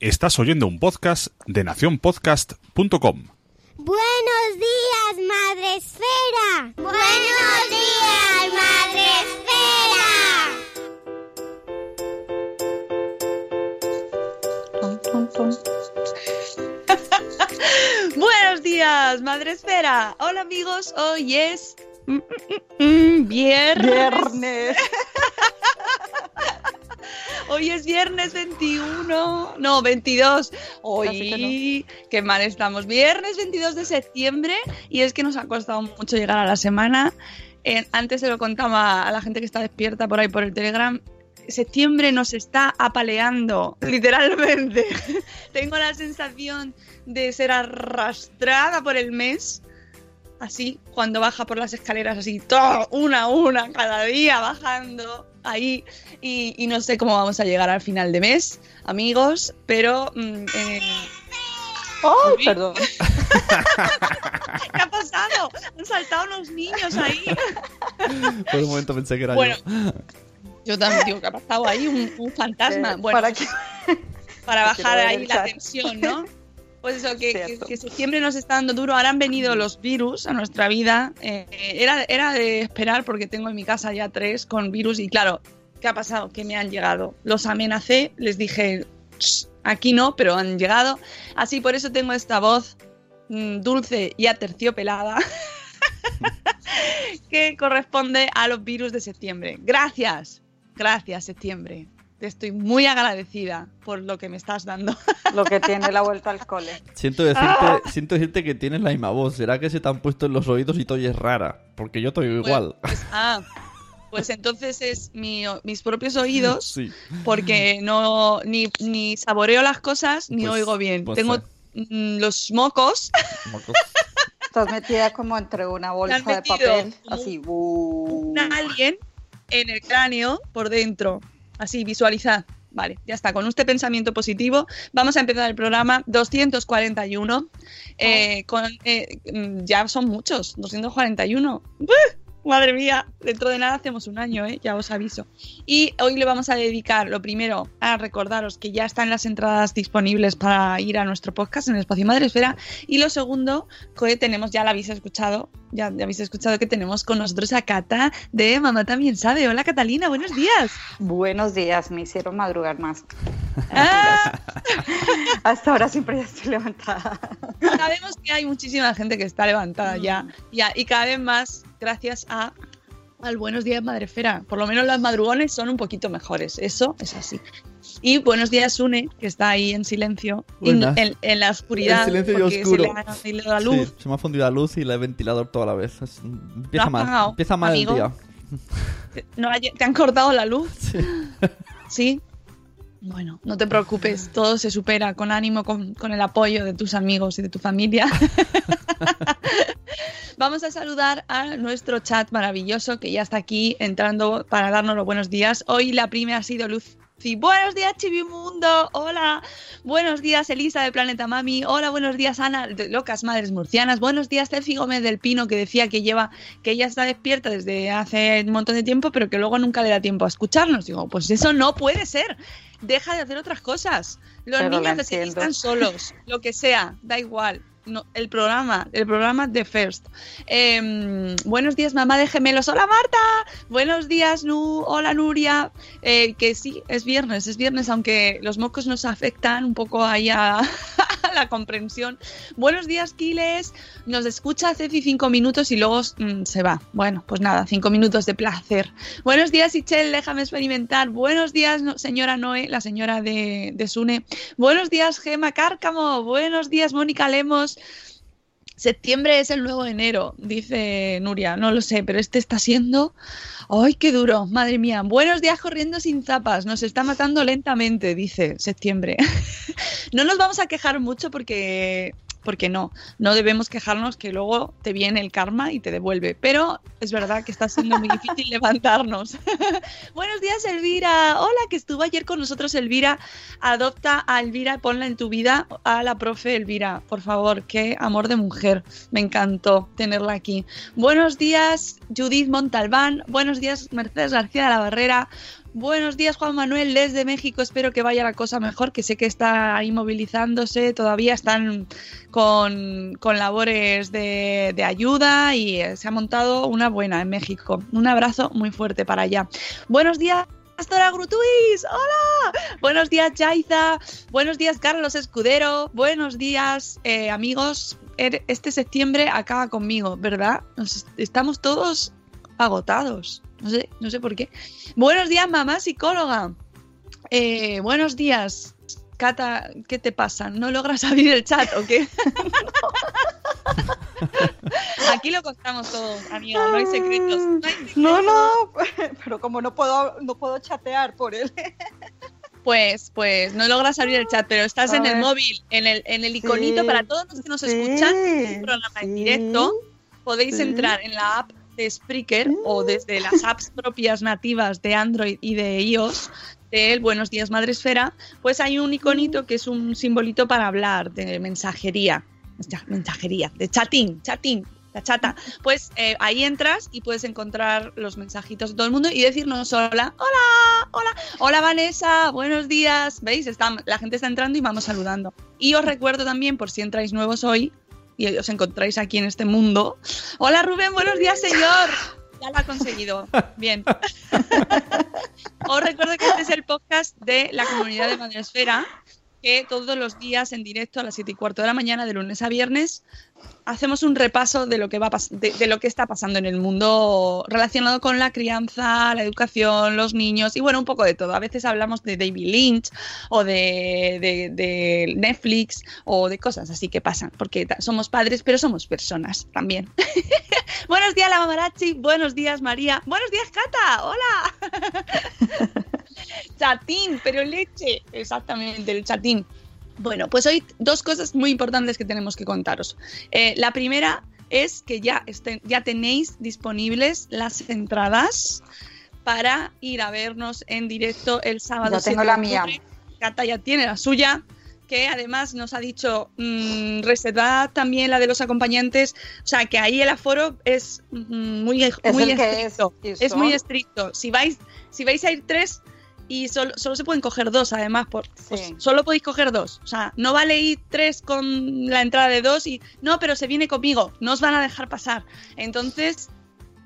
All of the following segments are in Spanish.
Estás oyendo un podcast de nacionpodcast.com. Buenos días, Madre Esfera. Buenos días, Madre Esfera. Buenos días, Madre Esfera. Hola amigos, hoy es mm, mm, mm, viernes. Viernes. Hoy es viernes 21, no, 22. Casi Hoy, qué mal estamos. Viernes 22 de septiembre y es que nos ha costado mucho llegar a la semana. Eh, antes se lo contaba a la gente que está despierta por ahí por el Telegram. Septiembre nos está apaleando, literalmente. Tengo la sensación de ser arrastrada por el mes. Así, cuando baja por las escaleras, así, todo, una a una, cada día bajando ahí. Y, y no sé cómo vamos a llegar al final de mes, amigos, pero. mm, eh, ¡Ay, Uy. perdón! ¿Qué ha pasado? Han saltado unos niños ahí. Por un momento pensé que era Bueno, yo. yo también digo que ha pasado ahí un, un fantasma. Bueno, ¿Para qué? para bajar ahí la tensión, ¿no? Pues eso, que, que, Cierto. que septiembre nos está dando duro. Ahora han venido los virus a nuestra vida. Eh, era, era de esperar porque tengo en mi casa ya tres con virus y claro, ¿qué ha pasado? Que me han llegado. Los amenacé, les dije, "Shh, aquí no, pero han llegado. Así por eso tengo esta voz mm, dulce y aterciopelada que corresponde a los virus de septiembre. Gracias, gracias septiembre. Te estoy muy agradecida por lo que me estás dando. Lo que tiene la vuelta al cole. Siento decirte, siento decirte que tienes la misma voz. ¿Será que se te han puesto en los oídos y te oyes rara? Porque yo te oigo igual. Pues, ah, pues entonces es mi- mis propios oídos, Sí. porque no ni, ni saboreo las cosas ni Pues, oigo bien. pues, Tengo mm, los mocos, Mocos. Estás metida como entre una bolsa de papel, así. un alien en el cráneo por dentro. Así, visualizad. Vale, ya está. Con este pensamiento positivo, vamos a empezar el programa 241. eh, con, eh, mm, ya son muchos, 241. ¡Buh! Madre mía, dentro de nada hacemos un año, ¿eh? ya os aviso. Y hoy le vamos a dedicar, lo primero, a recordaros que ya están las entradas disponibles para ir a nuestro podcast en el Espacio Madre Esfera. Y lo segundo, que tenemos, ya la habéis escuchado, ya, ya habéis escuchado que tenemos con nosotros a Cata de Mamá También Sabe. Hola Catalina, buenos días. Buenos días, me hicieron madrugar más. Ah, Hasta ahora siempre ya estoy levantada. sabemos que hay muchísima gente que está levantada ya, ya y cada vez más gracias a al Buenos Días Madrefera. Por lo menos los madrugones son un poquito mejores, eso es así. Y Buenos Días Sune, que está ahí en silencio, en, en la oscuridad, En silencio y oscuro. se le ha la luz. Sí, se me ha fundido la luz y la he ventilador toda la vez. Empieza mal. pagado, empieza mal amigo? el día. No, ¿Te han cortado la luz? Sí. Sí. Bueno, no te preocupes, todo se supera con ánimo, con, con el apoyo de tus amigos y de tu familia. Vamos a saludar a nuestro chat maravilloso que ya está aquí entrando para darnos los buenos días. Hoy la primera ha sido Luz. Buenos días, Chivimundo. Hola. Buenos días, Elisa de Planeta Mami. Hola, buenos días, Ana de Locas Madres Murcianas. Buenos días, Cefi Gómez del Pino, que decía que lleva, que ella está despierta desde hace un montón de tiempo, pero que luego nunca le da tiempo a escucharnos. Digo, pues eso no puede ser. Deja de hacer otras cosas. Los Pero niños entiendo. necesitan solos, lo que sea, da igual. No, el programa, el programa de First. Eh, buenos días, mamá de gemelos. Hola, Marta. Buenos días, Nu. Hola, Nuria. Eh, que sí, es viernes, es viernes, aunque los mocos nos afectan un poco ahí a, la comprensión. Buenos días, Kiles. Nos escucha Cefi cinco minutos y luego mm, se va. Bueno, pues nada, cinco minutos de placer. Buenos días, Ichel. Déjame experimentar. Buenos días, señora Noé, la señora de, de Sune. Buenos días, Gema Cárcamo. Buenos días, Mónica Lemos. Septiembre es el nuevo enero, dice Nuria. No lo sé, pero este está siendo. ¡Ay, qué duro! Madre mía. Buenos días corriendo sin zapas. Nos está matando lentamente, dice septiembre. no nos vamos a quejar mucho porque. Porque no, no debemos quejarnos que luego te viene el karma y te devuelve. Pero es verdad que está siendo muy difícil levantarnos. Buenos días, Elvira. Hola, que estuvo ayer con nosotros, Elvira. Adopta a Elvira, ponla en tu vida a la profe Elvira, por favor. Qué amor de mujer. Me encantó tenerla aquí. Buenos días, Judith Montalbán. Buenos días, Mercedes García de la Barrera. Buenos días, Juan Manuel, desde México. Espero que vaya la cosa mejor, que sé que está ahí movilizándose. Todavía están con, con labores de, de ayuda y eh, se ha montado una buena en México. Un abrazo muy fuerte para allá. Buenos días. Pastora Grutuis, hola. Buenos días, Jaiza. Buenos días, Carlos Escudero. Buenos días, eh, amigos. Er- Este septiembre acaba conmigo, ¿verdad? Estamos todos agotados. No sé, no sé por qué. Buenos días, mamá psicóloga. Eh, buenos días, Cata. ¿Qué te pasa? ¿No logras abrir el chat o qué? Aquí lo contamos todos, amiga. No hay secretos. No, hay secretos. No, no, pero como no puedo, no puedo chatear por él. Pues, pues no logras abrir el chat, pero estás A en el móvil, en el, en el iconito Sí, para todos los que nos sí, escuchan. un programa en directo. Podéis entrar en la app de Spreaker o desde las apps propias nativas de Android y de iOS del Buenos Días Madresfera, pues hay un iconito que es un simbolito para hablar de mensajería, mensajería, de chatín, chatín, la chata. Pues eh, ahí entras y puedes encontrar los mensajitos de todo el mundo y decirnos hola, hola, hola, hola Vanessa, buenos días. ¿Veis? Está, la gente está entrando y vamos saludando. Y os recuerdo también, por si entráis nuevos hoy, y os encontráis aquí en este mundo. Hola Rubén, buenos días señor. Ya lo ha conseguido. Bien. Os recuerdo que este es el podcast de la comunidad de Madresfera, que todos los días en directo a las 7 y cuarto de la mañana, de lunes a viernes, hacemos un repaso de lo que va de, de lo que está pasando en el mundo relacionado con la crianza, la educación, los niños y bueno, un poco de todo. A veces hablamos de David Lynch o de, de- Netflix o de cosas así que pasan, porque somos padres, pero somos personas también. buenos días, la mamarachi. Buenos días, María. Buenos días, Cata. Hola. chatín, pero leche. Exactamente, el chatín. Bueno, pues hoy dos cosas muy importantes que tenemos que contaros. Eh, la primera es que ya, estén- ya tenéis disponibles las entradas para ir a vernos en directo el sábado. 7 tengo de la mía. Cata ya tiene la suya, que además nos ha dicho mm, reservad también la de los acompañantes. O sea, que ahí el aforo es mm, muy, Es muy es, estricto. y Es muy estricto. Si vais, si vais a ir tres y solo, solo se pueden coger dos, además, por, pues solo podéis coger dos. O sea, no vale ir tres con la entrada de dos y no, pero se viene conmigo, no os van a dejar pasar. Entonces,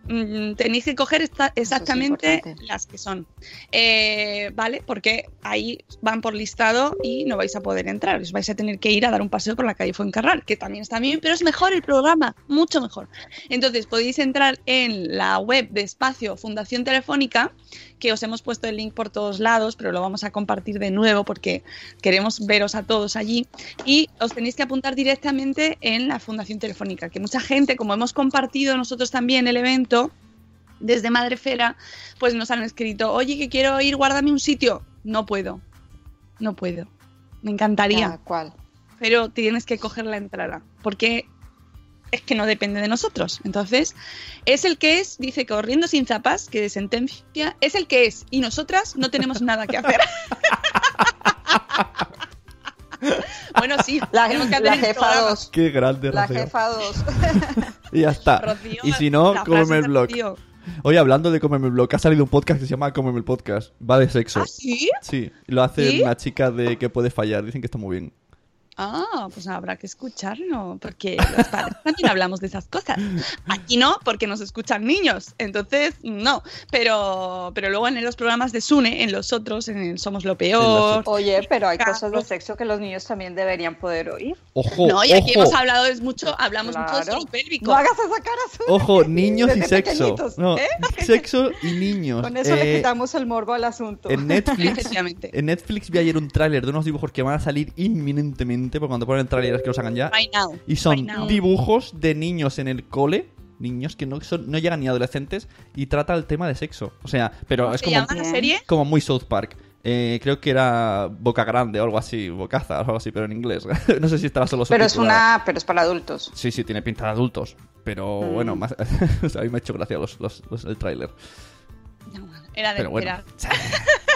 mm, tenéis que coger esta- exactamente las que son. Eh, ¿Vale? Porque ahí van por listado y no vais a poder entrar. Os vais a tener que ir a dar un paseo por la calle Fuencarral, que también está bien, pero es mejor el programa, mucho mejor. Entonces, podéis entrar en la web de Espacio Fundación Telefónica, que os hemos puesto el link por todos lados, pero lo vamos a compartir de nuevo porque queremos veros a todos allí. Y os tenéis que apuntar directamente en la Fundación Telefónica, que mucha gente, como hemos compartido nosotros también el evento, desde Madrefera, pues nos han escrito, oye, que quiero ir, guárdame un sitio. No puedo, no puedo. Me encantaría, Cada cual. pero tienes que coger la entrada, porque es que no depende de nosotros. Entonces, es el que es, dice corriendo sin zapas, que de sentencia, es el que es, y nosotras no tenemos nada que hacer. bueno, sí, La, que la jefa programa. 2. Qué grande, La Rocío. jefa 2. Y ya está. Rocío, y si no, cómeme el blog. Oye, hablando de Cómeme el blog, ha salido un podcast que se llama Cómeme el podcast. Va de sexo. ¿Ah, sí? Sí, lo hace ¿Sí? una chica de que puede fallar. Dicen que está muy bien. Ah, pues habrá que escucharlo, porque los padres también hablamos de esas cosas. Aquí no, porque nos escuchan niños, entonces no. Pero, pero luego en los programas de Sune, en los otros, en el Somos lo Peor. Oye, pero hay Carlos. cosas de sexo que los niños también deberían poder oír. Ojo, No, y aquí ojo, hemos hablado es mucho, hablamos mucho de Claro. lo pélvico. No hagas esa cara ojo, niños y sexo. No, ¿eh? sexo y niños. Con eso le Eh, quitamos el morbo al asunto. En Netflix, en Netflix vi ayer un tráiler de unos dibujos que van a salir inminentemente, porque cuando ponen es que los hagan ya. Right now. Y son Right now. dibujos de niños en el cole, niños que no, son, no llegan ni adolescentes, y trata el tema de sexo. O sea, pero ¿Cómo es se como, llama la Bien. serie? como muy South Park. Eh, creo que era Boca Grande o algo así, Bocaza o algo así, pero en inglés. no sé si estará solo Pero es una, pero es para adultos. Sí, sí, tiene pinta de adultos. Pero Mm. bueno, más... o sea, a mí me ha hecho gracia los, los- los- el tráiler. No, era de Pero bueno.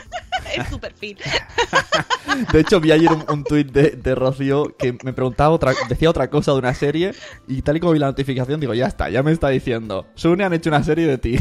De hecho, vi ayer un, un tuit de, de Rocío que me preguntaba otra, decía otra cosa de una serie y tal y como vi la notificación digo, ya está, ya me está diciendo, Sune han hecho una serie de ti.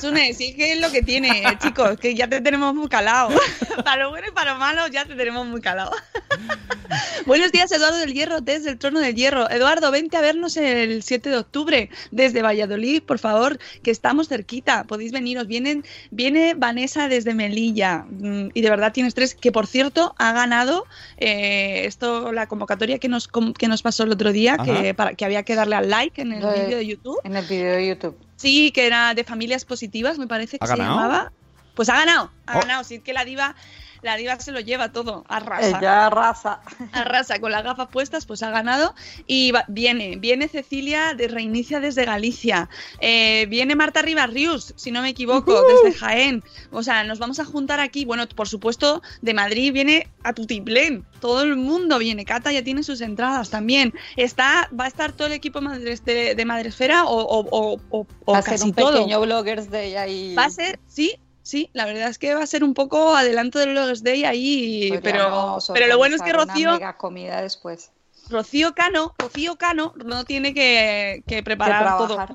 Sune, sí que es lo que tiene, eh, chicos, que ya te tenemos muy calado. para lo bueno y para lo malo ya te tenemos muy calado. Buenos días, Eduardo del Hierro, desde el Trono del Hierro. Eduardo, vente a vernos el 7 de octubre desde Valladolid, por favor, que estamos cerquita. Podéis veniros. Vienen, viene Vanessa desde Melilla mm, y de verdad tienes tres, que por cierto ha ganado eh, esto, la convocatoria que nos, que nos pasó el otro día, Ajá. que, para, que había que darle al like en el vídeo de YouTube. En el video de YouTube. Sí, que era de familias positivas, me parece que ¿Ha se ganado? llamaba. Pues ha ganado, ha Oh. ganado. Sí, que la diva, la diva se lo lleva todo, arrasa. Ella arrasa. Arrasa con las gafas puestas, pues ha ganado. Y va- viene, viene Cecilia de Reinicia desde Galicia. Eh, viene Marta Ribarrius, si no me equivoco, desde Jaén. O sea, nos vamos a juntar aquí. Bueno, por supuesto, de Madrid viene a Tutiplén. Todo el mundo viene. Cata ya tiene sus entradas también. Está, va a estar todo el equipo de, de Madresfera o, o, o, o- Va a ser un todo. pequeño Bloggers Day ahí. Va a ser, sí, sí, la verdad es que va a ser un poco adelanto del Logos Day ahí, pero, Podríamos pero lo bueno es que Rocío, Una mega comida después. Rocío Cano, Rocío Cano no tiene que, que Que preparar todo.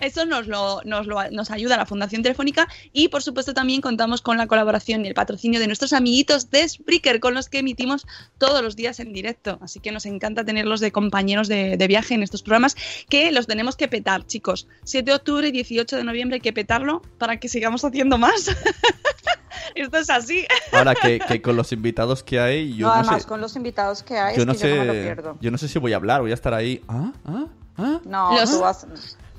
Eso nos lo, nos lo nos ayuda la Fundación Telefónica y por supuesto también contamos con la colaboración y el patrocinio de nuestros amiguitos de Spreaker con los que emitimos todos los días en directo. Así que nos encanta tenerlos de compañeros de, de viaje en estos programas que los tenemos que petar, chicos. 7 de octubre y 18 de noviembre hay que petarlo para que sigamos haciendo más. Esto es así. Ahora que, que con los invitados que hay, yo no, no, además sé... con los invitados que hay, Yo es no que yo no me lo sé, pierdo. yo no sé si voy a hablar, voy a estar ahí. ¿Ah? ¿Ah? ¿Ah? No, Los- tú vas.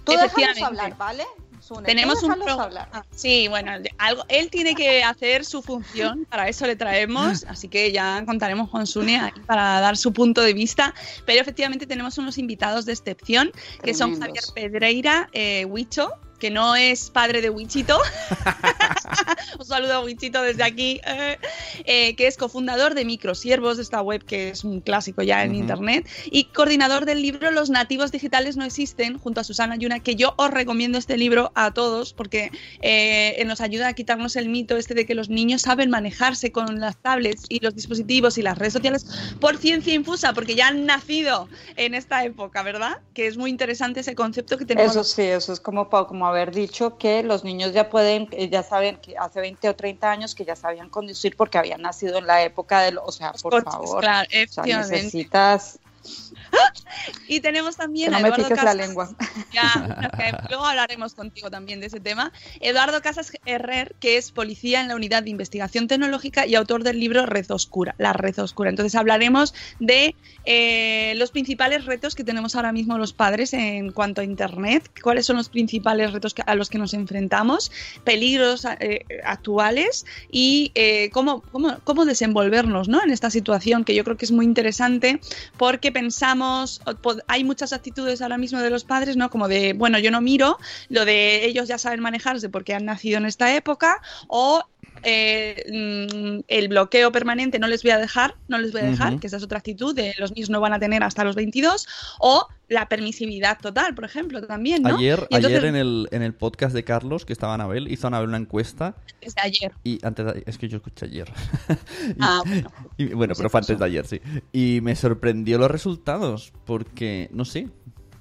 Tú Efectivamente. hablar, ¿vale? Sune, Tenemos un déjalos pro- hablar. Ah, Sí, bueno, algo, él tiene que hacer su función, para eso le traemos, así que ya contaremos con Sune ahí para dar su punto de vista. Pero efectivamente tenemos unos invitados de excepción, que son Javier Tremendos. Pedreira, eh, Huicho, que no es padre de Wichito. Un saludo a Wichito desde aquí, eh, eh, que es cofundador de Microsiervos, de esta web que es un clásico ya en internet, y coordinador del libro Los nativos digitales no existen, junto a Susana Yuna, que yo os recomiendo este libro a todos porque eh, nos ayuda a quitarnos el mito este de que los niños saben manejarse con las tablets y los dispositivos y las redes sociales por ciencia infusa, porque ya han nacido en esta época, ¿verdad? Que es muy interesante ese concepto que tenemos. Eso sí, eso es como, como haber dicho que los niños ya pueden, eh, ya saben que hace 20 o 30 años que ya sabían conducir porque habían nacido en la época del, o sea, por favor, claro, o sea, necesitas Y tenemos también no a Eduardo piques la Casas. lengua. Ya, luego hablaremos contigo también de ese tema. Eduardo Casas Herrer, que es policía en la unidad de investigación tecnológica y autor del libro Red Oscura, la Red Oscura. Entonces hablaremos de eh, los principales retos que tenemos ahora mismo los padres en cuanto a Internet, cuáles son los principales retos a los que nos enfrentamos, peligros eh, actuales y eh, cómo, cómo, cómo desenvolvernos ¿no? en esta situación, que yo creo que es muy interesante porque pensamos, hay muchas actitudes ahora mismo de los padres, ¿no? Como de, bueno, yo no miro, lo de ellos ya saben manejarse porque han nacido en esta época, o eh, mm, el bloqueo permanente no les voy a dejar, no les voy a dejar, que esa es otra actitud de los niños no van a tener hasta los 22, o la permisividad total, por ejemplo, también, ¿no? Ayer, entonces, ayer en, el, en el podcast de Carlos, que estaba Anabel, hizo Anabel una encuesta desde ayer. y antes de- es que yo escuché ayer. y, Ah, bueno. y- bueno, Pues pero fue antes de ayer, sí. Y me sorprendió los resultados porque, no sé,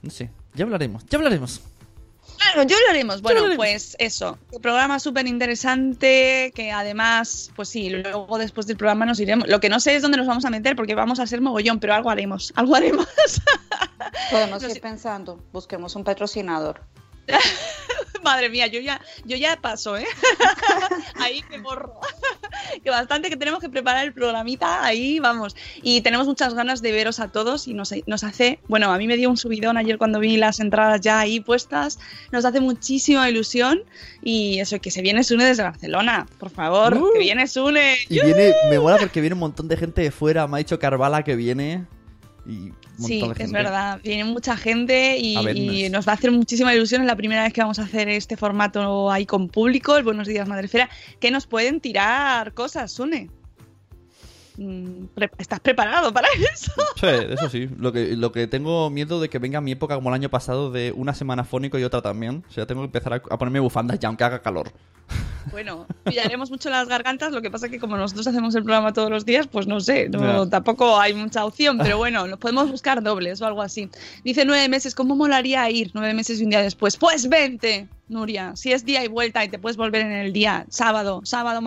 no sé. Ya hablaremos, ya hablaremos. Claro, yo lo haremos. Bueno, lo haremos. pues eso. Un programa súper interesante que además, pues sí, luego después del programa nos iremos. Lo que no sé es dónde nos vamos a meter porque vamos a ser mogollón, pero algo haremos. Algo haremos. Podemos No ir pensando, busquemos un patrocinador. Madre mía, yo ya, yo ya paso, ¿eh? ahí me borro. que bastante que tenemos que preparar el programita, ahí vamos. Y tenemos muchas ganas de veros a todos y nos, nos hace, bueno, a mí me dio un subidón ayer cuando vi las entradas ya ahí puestas, nos hace muchísima ilusión y eso, que se viene Sune desde Barcelona, por favor, Uh. que viene Sune. Y viene, me mola porque viene un montón de gente de fuera. Me ha dicho Carvala que viene. Y Sí, de es gente. verdad. Viene mucha gente y, nos va a hacer muchísima ilusión. Es la primera vez que vamos a hacer este formato ahí con público, el Buenos Días Madrefera, que nos pueden tirar cosas, Sune. Mm, ¿Estás preparado para eso? Sí, eso sí. Lo que, lo que tengo miedo de que venga mi época como el año pasado de una semana fónico y otra también. O sea, tengo que empezar a, a ponerme bufandas ya, aunque haga calor. Bueno, pillaremos mucho las gargantas, lo que pasa que como nosotros hacemos el programa todos los días, pues no sé, no, tampoco hay mucha opción, pero bueno, nos podemos buscar dobles o algo así. Dice nueve meses, ¿cómo molaría ir nueve meses y un día después? Pues vente, Nuria, si es día y vuelta y te puedes volver en el día, sábado, sábado,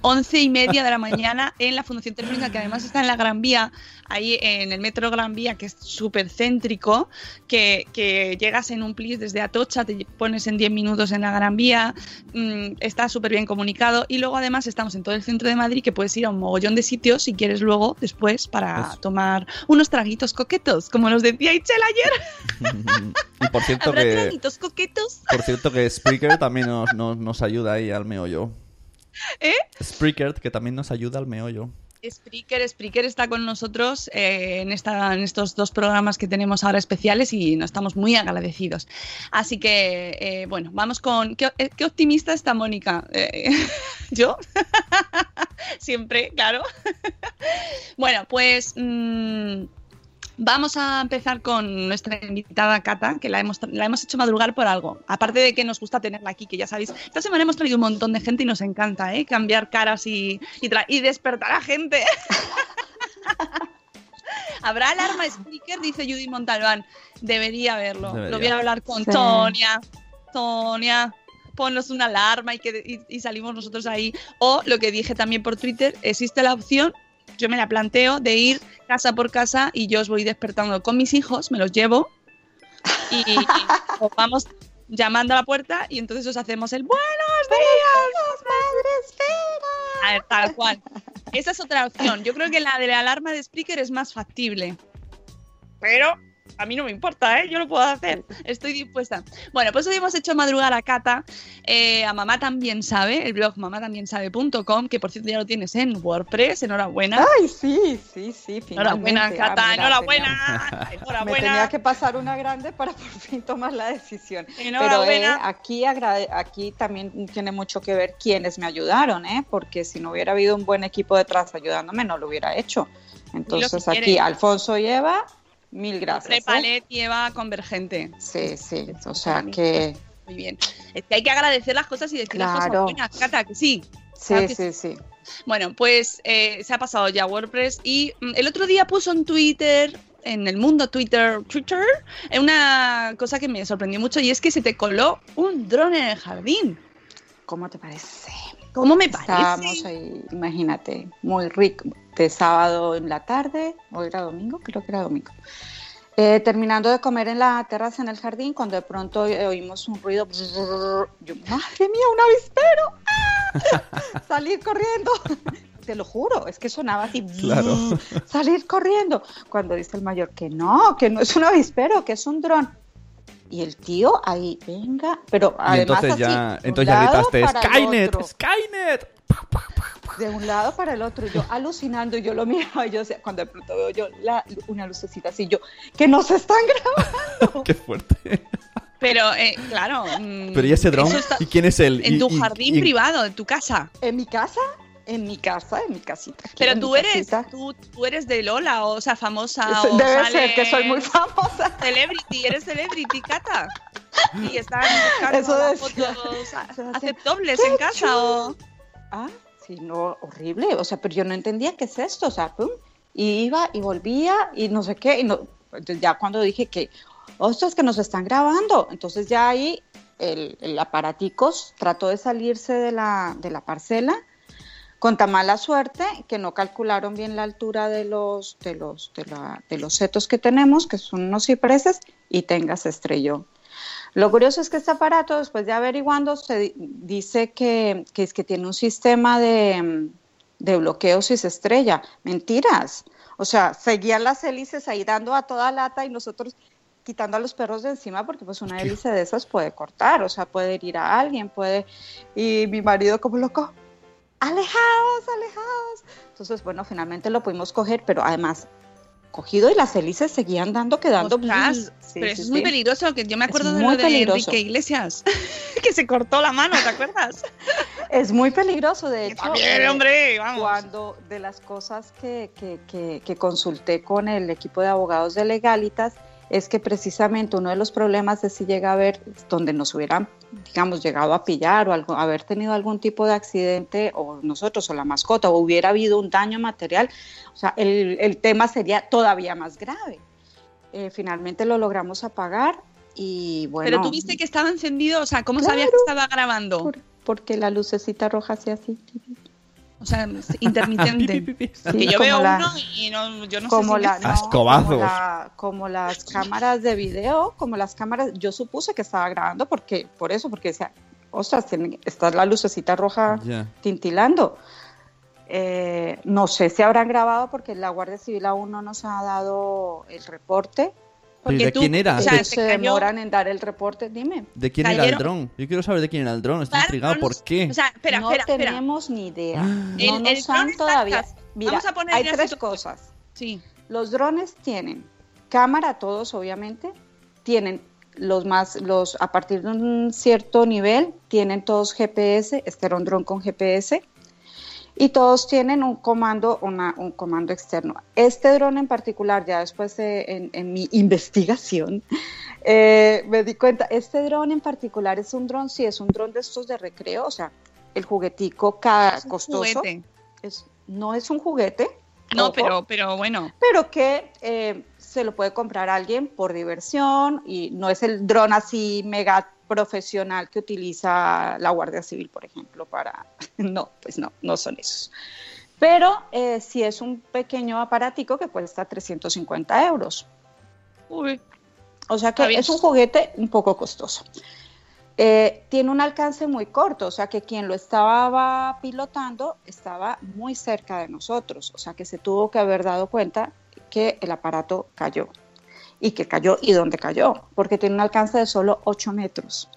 once y media de la mañana en la Fundación Telefónica, que además está en la Gran Vía, ahí en el metro Gran Vía, que es súper céntrico, que, que llegas en un plis desde Atocha, te pones en 10 minutos en la Gran Vía, mm, está súper bien comunicado y luego además estamos en todo el centro de Madrid que puedes ir a un mogollón de sitios si quieres luego después para Eso. tomar unos traguitos coquetos, como nos decía Itzel ayer, y por cierto habrá que... traguitos coquetos. Por cierto que Spreaker también nos, nos, nos ayuda ahí al meollo. ¿Eh? Spreaker, que también nos ayuda al meollo. Spreaker, Spreaker está con nosotros eh, en, esta, en estos dos programas que tenemos ahora especiales y nos estamos muy agradecidos. Así que, eh, bueno, vamos con... ¿Qué, eh, qué optimista está Mónica? Eh, ¿Yo? Siempre, claro. bueno, pues... mm, Vamos a empezar con nuestra invitada Cata, que la hemos, la hemos hecho madrugar por algo. Aparte de que nos gusta tenerla aquí, que ya sabéis, esta semana hemos traído un montón de gente y nos encanta, ¿eh? Cambiar caras y, y, y despertar a gente. ¿Habrá alarma speaker? Dice Judy Montalbán. Debería haberlo. Debería. Lo voy a hablar con Sí. Tonia. Tonia, ponnos una alarma y, que, y, y salimos nosotros ahí. O lo que dije también por Twitter, existe la opción, yo me la planteo, de ir casa por casa y yo os voy despertando con mis hijos, me los llevo y os vamos llamando a la puerta y entonces os hacemos el buenos días, A ver, tal cual. Esa es otra opción. Yo creo que la de la alarma de speaker es más factible. Pero a mí no me importa, ¿eh? Yo lo puedo hacer. Estoy dispuesta. Bueno, pues hoy hemos hecho madrugar a Cata. eh, a Mamá También Sabe, el blog mamátambiensabe.com, que por cierto ya lo tienes en WordPress. Enhorabuena. Ay, sí, sí, sí. Enhorabuena. Ah, Cata. mira, enhorabuena. tenía- Me Enhorabuena. tenía que pasar una grande para por fin tomar la decisión. Pero eh, Enhorabuena. aquí, agrade- aquí también tiene mucho que ver quienes me ayudaron, ¿eh? porque si no hubiera habido un buen equipo detrás ayudándome, no lo hubiera hecho. Entonces aquí, quieres. Alfonso y Eva, mil gracias. ¿eh? Prepalet y Eva Convergente. Sí, sí, o sea que Muy bien. Es que hay que agradecer las cosas y decir las cosas Claro. buenas, Cata, que sí. sí, Claro que sí, sí. Bueno, pues eh, se ha pasado ya WordPress y mm, el otro día puso en Twitter, en el mundo Twitter, Twitter, eh, una cosa que me sorprendió mucho y es que se te coló un dron en el jardín. ¿Cómo te parece? ¿Cómo me parece? Estábamos ahí, imagínate, muy rico, de sábado en la tarde, hoy era domingo, creo que era domingo. Eh, terminando de comer en la terraza en el jardín, cuando de pronto oímos un ruido, brrr, yo, madre mía, un avispero, ¡Ah! salir corriendo. Te lo juro, es que sonaba así, Claro. salir corriendo. Cuando dice el mayor que no, que no es un avispero, que es un dron. Y el tío ahí, venga, pero Y además entonces así, ya, de entonces ya gritaste, ¡Skynet! ¡Skynet! de un lado para el otro, y yo alucinando, y yo lo miraba, y yo, decía, cuando de pronto veo yo la, una lucecita así, yo, que nos están grabando. ¡Qué fuerte! Pero, eh, claro. mm, Pero ¿y ese dron? está ¿Y quién es él? En Y- tu y- jardín y- privado, en tu casa. ¿En mi casa? En mi casa, en mi casita. aquí Pero tú eres, tú, tú eres de Lola, o sea, famosa. o Debe ser que soy muy famosa. Celebrity, eres celebrity, Cata. Y están buscando las fotos aceptables ¡Qué en casa o. Ah, sí, no, horrible. O sea, pero yo no entendía qué es esto. O sea, pum, y iba y volvía y no sé qué. Y no, ya cuando dije que, ostras, que nos están grabando. Entonces ya ahí el, el aparaticos trató de salirse de la, de la parcela con tan mala suerte que no calcularon bien la altura de los, de los, de la- de los setos que tenemos, que son unos cipreses, y tenga se estrelló. Lo curioso es que este aparato, después de averiguando, se di- dice que, que es que tiene un sistema de, de bloqueo si se estrella. Mentiras. O sea, seguían las hélices ahí dando a toda lata y nosotros quitando a los perros de encima porque pues una hélice de esas puede cortar, o sea, puede herir a alguien, puede... Y mi marido como loco, alejados, alejados. Entonces, bueno, finalmente lo pudimos coger, pero además cogido y las hélices seguían dando, quedando... Sí, pero sí, eso es sí. muy peligroso, que yo me Es acuerdo de lo de peligroso. Enrique Iglesias, que se cortó la mano, ¿te acuerdas? Es muy peligroso, de hecho. También, eh, hombre, vamos. Cuando de las cosas que, que- que- que consulté con el equipo de abogados de Legalitas es que precisamente uno de los problemas de si llega a haber, donde nos hubieran, digamos, llegado a pillar o algo, haber tenido algún tipo de accidente, o nosotros o la mascota, o hubiera habido un daño material, o sea, el, el tema sería todavía más grave. Eh, finalmente lo logramos apagar y bueno. Pero tú viste que estaba encendido, o sea, ¿cómo sabías que estaba grabando? por- porque la lucecita roja hacía así. O sea, es intermitente. pi. Sí, que yo veo la- uno y no, yo no como, sé si la, me- no, como, la- como las cámaras de video, como las cámaras, yo supuse que estaba grabando porque, por eso, porque decía, ostras, tiene, está la lucecita roja tintilando. Eh, no sé si habrán grabado porque la Guardia Civil aún no nos ha dado el reporte. ¿Pero Porque de tú- quién era? o sea, se demoran en dar el reporte, dime. ¿De quién era el dron? Yo quiero saber de quién era el dron. Estoy Claro, intrigado. no ¿Por qué? O sea, espera, no espera, espera. tenemos ni idea. Ah. No El- el nos dron han todavía. Mira, Vamos a poner hay tres cosas. Sí. Los drones tienen cámara, todos obviamente, tienen los más, los a partir de un cierto nivel, tienen todos GPS, este era un dron con GPS, y todos tienen un comando, una- un comando externo. Este dron en particular, ya después de- en, en mi investigación, eh, me di cuenta, este dron en particular es un dron, sí, es un dron de estos de recreo, o sea, el juguetico ca- Es un costoso, juguete. es- no es un juguete. No, ojo, pero, pero bueno. pero que eh, se lo puede comprar alguien por diversión y no es el dron así mega profesional que utiliza la Guardia Civil, por ejemplo, para... No, pues no, no son esos. Pero eh, sí es un pequeño aparatico que cuesta 350 euros. Uy, O sea que es un juguete un poco costoso. Eh, tiene un alcance muy corto, o sea que quien lo estaba pilotando estaba muy cerca de nosotros, o sea que se tuvo que haber dado cuenta que el aparato cayó y que cayó y dónde cayó, porque tiene un alcance de solo 8 metros.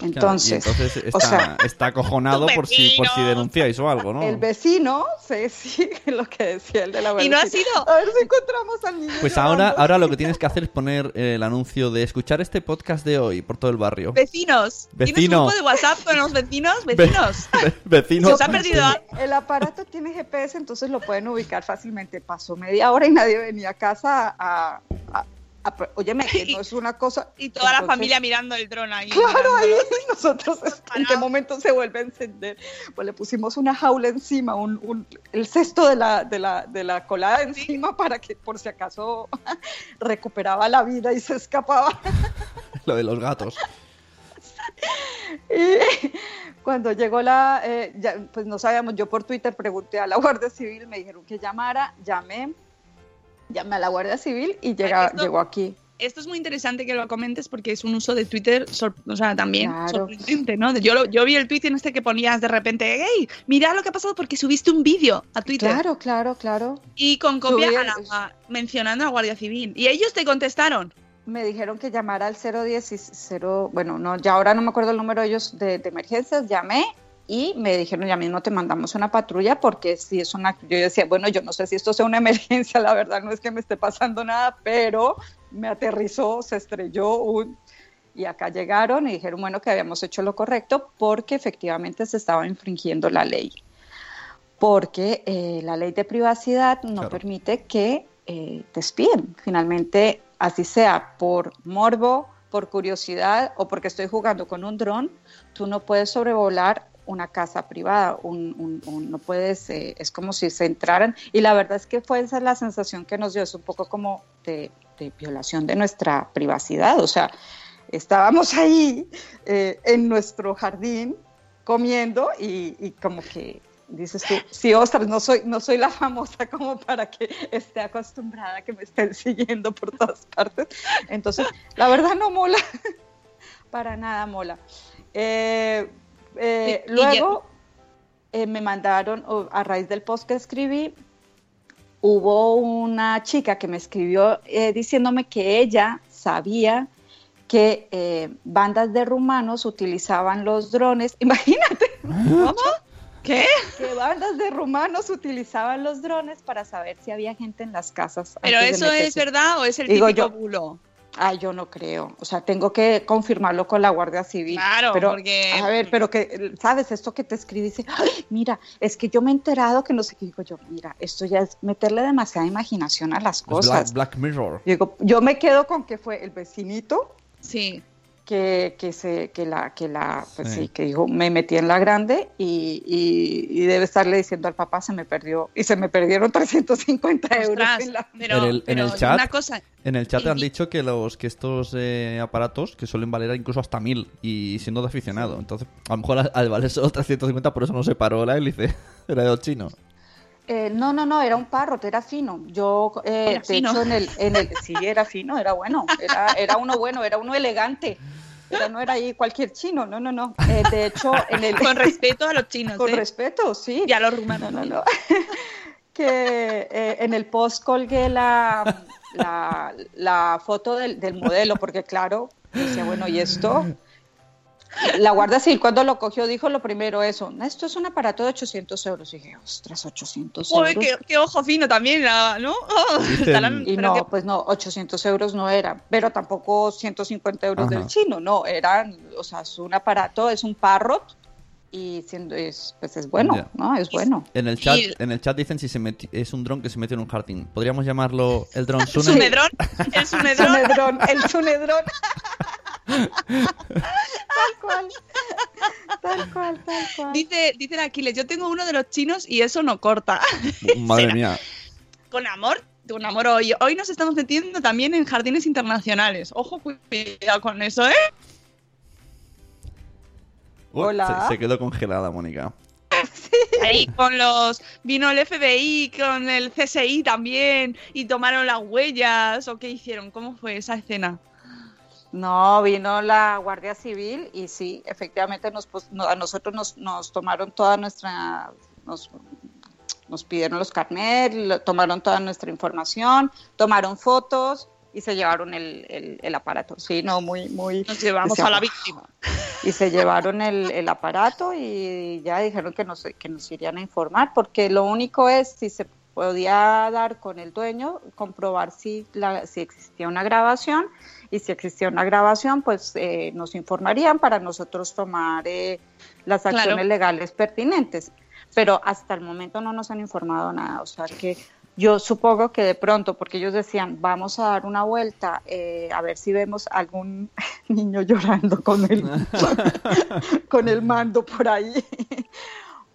Claro, y Entonces, está, o sea- está acojonado por si, por si denunciáis o algo, ¿no? el vecino, sí, sí, lo que decía el de la y no ha sido. A ver si encontramos al niño. Pues ahora, llorando. ahora lo que tienes que hacer es poner eh, el anuncio de escuchar este podcast de hoy por todo el barrio. Vecinos. ¿Tienes Vecino. grupo de WhatsApp con los vecinos? Vecinos. Vecino. Se os ha perdido algo. El aparato tiene GPS, entonces lo pueden ubicar fácilmente. Pasó media hora y nadie venía a casa a- óyeme, que no es una cosa... Y toda la familia mirando el dron ahí. Claro, ahí nosotros en qué momento se vuelve a encender. Pues le pusimos una jaula encima, un, un- el cesto de la, de, la, de la colada encima para que por si acaso recuperaba la vida y se escapaba. Lo de los gatos. Y cuando llegó la, eh, ya, pues no sabíamos, yo por Twitter pregunté a la Guardia Civil, me dijeron que llamara, llamé, llamé a la Guardia Civil y llega, esto- llegó aquí. Esto es muy interesante que lo comentes porque es un uso de Twitter, o sea, también Claro. sorprendente, ¿no? Yo, lo- yo vi el tweet en este que ponías de repente, hey, mira lo que ha pasado porque subiste un vídeo a Twitter Claro, claro, claro. y con copia a la- a- mencionando a la Guardia Civil. Y ellos te contestaron. Me dijeron que llamara al 010 y 0, bueno, no, ya ahora no me acuerdo el número de ellos de, de emergencias, llamé y me dijeron ya mismo te mandamos una patrulla porque si es una, yo decía, bueno, yo no sé si esto sea una emergencia, la verdad no es que me esté pasando nada, pero me aterrizó, se estrelló un, Y acá llegaron y dijeron, bueno, que habíamos hecho lo correcto porque efectivamente se estaba infringiendo la ley. Porque eh, la ley de privacidad no Claro. permite que eh, te espíen. Finalmente, así sea por morbo, por curiosidad o porque estoy jugando con un dron, tú no puedes sobrevolar una casa privada, un, un- un- no puedes, eh, es como si se entraran, y la verdad es que fue esa la sensación que nos dio, es un poco como de, de violación de nuestra privacidad, o sea, estábamos ahí eh, en nuestro jardín comiendo y, y como que dices tú, sí, ostras, no soy, no soy la famosa como para que esté acostumbrada a que me estén siguiendo por todas partes. Entonces, la verdad no mola, para nada mola. Eh, eh, Y- y luego eh, me mandaron, a raíz del post que escribí, hubo una chica que me escribió eh, diciéndome que ella sabía que eh, bandas de rumanos utilizaban los drones. Imagínate, ¿Cómo? ¿Qué? que bandas de rumanos utilizaban los drones para saber si había gente en las casas. ¿Pero eso es verdad o es el Digo típico yo. bulo? Ay, yo no creo. O sea, tengo que confirmarlo con la Guardia Civil. Claro, pero, porque- A ver, pero que, ¿sabes? Esto que te escribe dice, "Ay, mira, es que yo me he enterado que no sé qué. Digo yo, mira, esto ya es meterle demasiada imaginación a las Es Black, cosas. Black Mirror. Digo, yo me quedo con que fue el vecinito Sí. Que, que se que la que la pues Sí. sí. que dijo me metí en la grande y, y- y debe estarle diciendo al papá se me perdió y se me perdieron 350 euros Ostras, en la- pero, En el- en pero el chat- una cosa, En el chat Y- han dicho que los que estos eh, aparatos que suelen valer incluso hasta mil y siendo de aficionado. Entonces, a lo mejor al, al valer solo 350 por eso no se paró la hélice. Era de los chinos. Eh, no, no, no, era un parrot, era fino. Yo, eh, Era de fino. hecho, en el, en el, sí, era fino, era bueno, era, era uno bueno, era uno elegante. Era, no era ahí cualquier chino, no, no, no. Eh, de hecho, en el, con respeto a los chinos, con respeto, sí. y a los rumanos. No, no, no. que en el post colgué la, la, la foto del, del modelo, porque claro, decía, bueno, ¿y esto? La Guardia Civil cuando lo cogió dijo lo primero eso, esto es un aparato de 800 euros. Y dije, ostras, 800 Joder, euros. qué, qué ojo fino también, la- ¿no? Y no, que- pues no, 800 euros no era, pero tampoco 150 euros Ajá. del chino, no, eran, o sea, es un aparato, es un parrot y siendo, es, pues es bueno. ¿no? Es bueno. En el chat, Y- en el chat dicen si se meti- es un dron que se metió en un jardín. Podríamos llamarlo el dron Sune. Sunedrón, el Sunedrón. Sunedrón, el sunedrón. Tal cual. Tal cual, tal cual. Dice, dice el Aquiles, yo tengo uno de los chinos y eso no corta. Madre Será. mía. con amor, con amor hoy. Hoy nos estamos metiendo también en jardines internacionales. Ojo, cuidado con eso, ¿eh? Uy, Hola. Se, se quedó congelada, Mónica. Ahí con los. Vino el FBI, con el CSI también, y tomaron las huellas, ¿o qué hicieron? ¿Cómo fue esa escena? No, vino la Guardia Civil y sí, efectivamente nos, no- a nosotros nos, nos tomaron toda nuestra, nos, nos pidieron los carnet, lo- tomaron toda nuestra información, tomaron fotos y se llevaron el, el- el aparato. Sí, no, muy, muy. Nos llevamos a la víctima. Y se llevaron el, el aparato y ya dijeron que nos, que nos irían a informar, porque lo único es si se podía dar con el dueño, comprobar si, la, si existía una grabación y si existía una grabación, pues eh, nos informarían para nosotros tomar eh, las Claro. acciones legales pertinentes. Pero hasta el momento no nos han informado nada, o sea que yo supongo que de pronto, porque ellos decían, vamos a dar una vuelta, eh, a ver si vemos algún niño llorando con el, con el mando por ahí.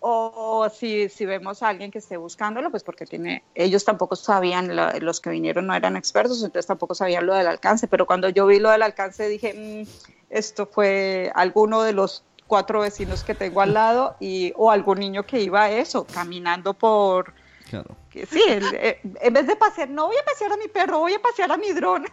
O si, si vemos a alguien que esté buscándolo, pues porque tiene, ellos tampoco sabían, la- los que vinieron no eran expertos, entonces tampoco sabían lo del alcance, pero cuando yo vi lo del alcance dije, "Mm, esto fue alguno de los cuatro vecinos que tengo al lado y, o algún niño que iba a eso, caminando por, Claro. Que sí, el- eh, en vez de pasear, no voy a pasear a mi perro, voy a pasear a mi dron.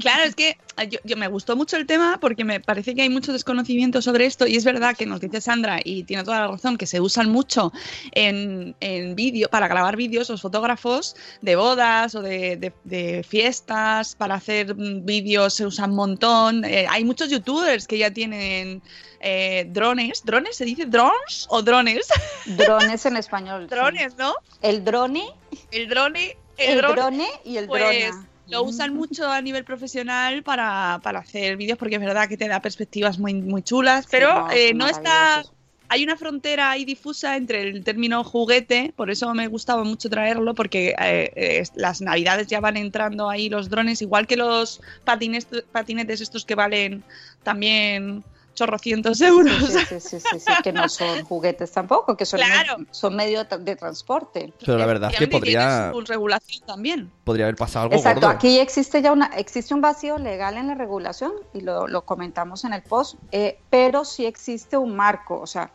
Claro, es que eh, yo, yo me gustó mucho el tema porque me parece que hay mucho desconocimiento sobre esto y es verdad que nos dice Sandra y tiene toda la razón que se usan mucho en, en vídeo para grabar vídeos los fotógrafos de bodas o de, de- de fiestas para hacer mm, vídeos se usan un montón. Eh, hay muchos youtubers que ya tienen eh, drones, drones se dice drones o drones, Drones en español. sí. drones, ¿no? El drone, El drone, el, el, drone drone y el pues, drone. lo usan mucho a nivel profesional para, para hacer vídeos porque es verdad que te da perspectivas muy, muy chulas, pero no, eh, no está... Hay una frontera ahí difusa entre el término juguete, por eso me gustaba mucho traerlo, porque eh, eh, las navidades ya van entrando ahí los drones, igual que los patines, patinetes estos que valen también chorrocientos euros. Sí, sí, sí, sí, sí, que no son juguetes tampoco, que son, Claro. me- son medio de, transporte. Pero la verdad es que podría, su regulación también. podría haber pasado algo Exacto, gordo. aquí existe ya una, existe un vacío legal en la regulación y lo, lo comentamos en el post, eh, pero sí existe un marco, o sea,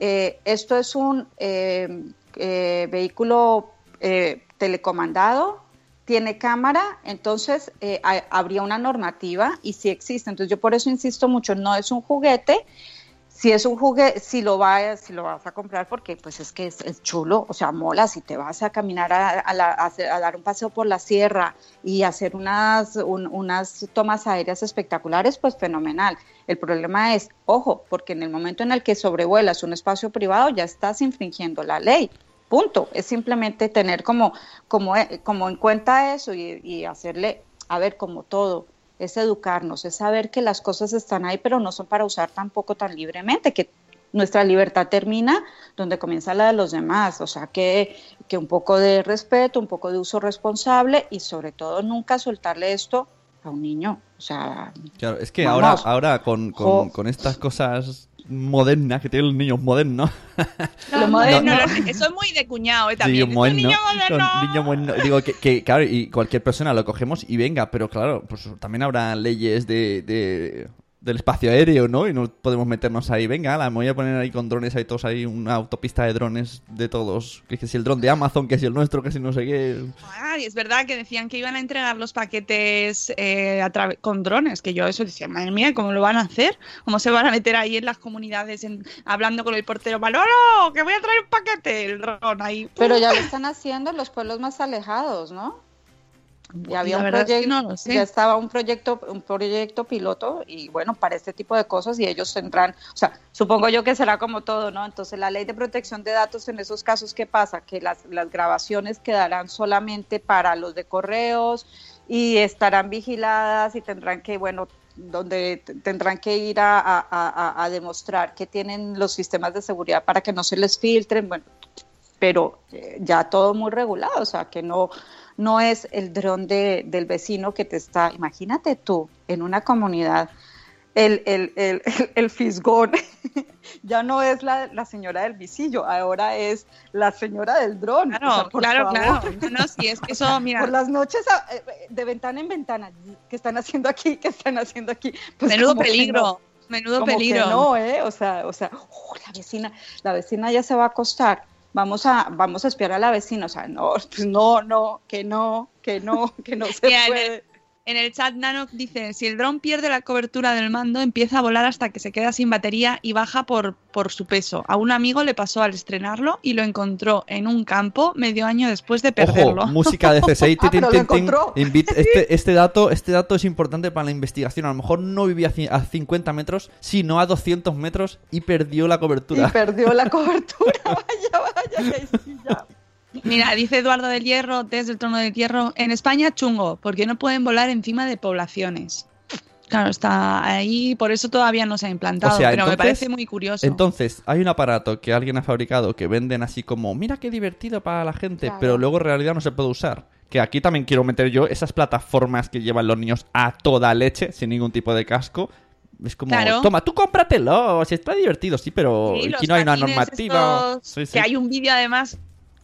eh, esto es un eh, eh, vehículo eh, telecomandado, tiene cámara, entonces eh, ha- habría una normativa y sí existe. Entonces yo por eso insisto mucho, no es un juguete, si es un juguete, si lo vas, si lo vas a comprar, porque pues es que es, es chulo, o sea, mola, si te vas a caminar a, a la- a hacer- a dar un paseo por la sierra y hacer unas, un- unas tomas aéreas espectaculares, pues fenomenal. El problema es, ojo, porque en el momento en el que sobrevuelas un espacio privado ya estás infringiendo la ley. Punto. Es simplemente tener como, como, eh, como en cuenta eso y, y hacerle, a ver, como todo, es educarnos, es saber que las cosas están ahí, pero no son para usar tampoco tan libremente, que nuestra libertad termina donde comienza la de los demás, o sea, que, que un poco de respeto, un poco de uso responsable y sobre todo nunca soltarle esto a un niño, o sea, Claro, es que Vamos. ahora, ahora con, con, con estas cosas modernas que tienen los niños modernos, Lo No, moderno, no. lo- eso es muy de cuñado, ¿eh? También. niño moderno, niño. Digo que, que, claro, y cualquier persona lo cogemos y venga, pero claro, pues también habrá leyes de, de- del espacio aéreo, ¿no? Y no podemos meternos ahí, venga, la me voy a poner ahí con drones, ahí todos ahí, una autopista de drones de todos. Que, que si el dron de Amazon, que si el nuestro, que si no sé qué. Ay, es verdad que decían que iban a entregar los paquetes eh, a con drones, que yo eso decía, madre mía, ¿cómo lo van a hacer? ¿Cómo se van a meter ahí en las comunidades en- hablando con el portero? ¡Manolo, que voy a traer un paquete! El dron ahí. pero ya lo están haciendo en los pueblos más alejados, ¿no? Ya había La un verdad es que proyecto, no lo sé. ya estaba un proyecto, un proyecto piloto y bueno, para este tipo de cosas y ellos tendrán, o sea, supongo yo que será como todo, ¿no? Entonces la ley de protección de datos en esos casos, ¿qué pasa? Que las, las grabaciones quedarán solamente para los de correos y estarán vigiladas y tendrán que, bueno, donde tendrán que ir a, a- a- a demostrar que tienen los sistemas de seguridad para que no se les filtren, bueno, pero eh, ya todo muy regulado, o sea, que no, no es el dron de, del vecino que te está, imagínate tú, en una comunidad, el, el, el, el, fisgón ya no es la, la señora del visillo, ahora es la señora del dron. Claro, o sea, por claro, favor. claro. No, sí, es que eso, mira, Por las noches a- eh, de ventana en ventana, ¿qué están haciendo aquí? ¿Qué están haciendo aquí? Pues menudo que peligro. Menudo Como que peligro. no, ¿eh? O sea, o sea, "Oh, la vecina, la vecina ya se va a acostar. Vamos a, vamos a espiar a la vecina. O sea, no, pues no, no, que no, que no, que no se puede. En el chat Nano dice, si el dron pierde la cobertura del mando, empieza a volar hasta que se queda sin batería y baja por, por su peso. A un amigo le pasó al estrenarlo y lo encontró en un campo medio año después de perderlo. Ojo, música de C6. Ah, este, este, dato, este dato es importante para la investigación. A lo mejor no vivía a ci- a 50 metros, sino a 200 metros y perdió la Y cobertura. perdió la cobertura. Vaya, vaya, que sí, ya. Mira, dice Eduardo del Hierro, desde el trono del Hierro, en España chungo, porque no pueden volar encima de poblaciones. Claro, está ahí, por eso todavía no se ha implantado, O sea, pero me parece muy curioso. Entonces, hay un aparato que alguien ha fabricado que venden así como, mira qué divertido para la gente, Claro. pero luego en realidad no se puede usar. Que aquí también quiero meter yo esas plataformas que llevan los niños a toda leche, sin ningún tipo de casco. Es como, Claro. toma, tú cómpratelo, si está divertido, sí, pero Sí, aquí no hay una normativa. estos, Sí, sí. Que hay un vídeo además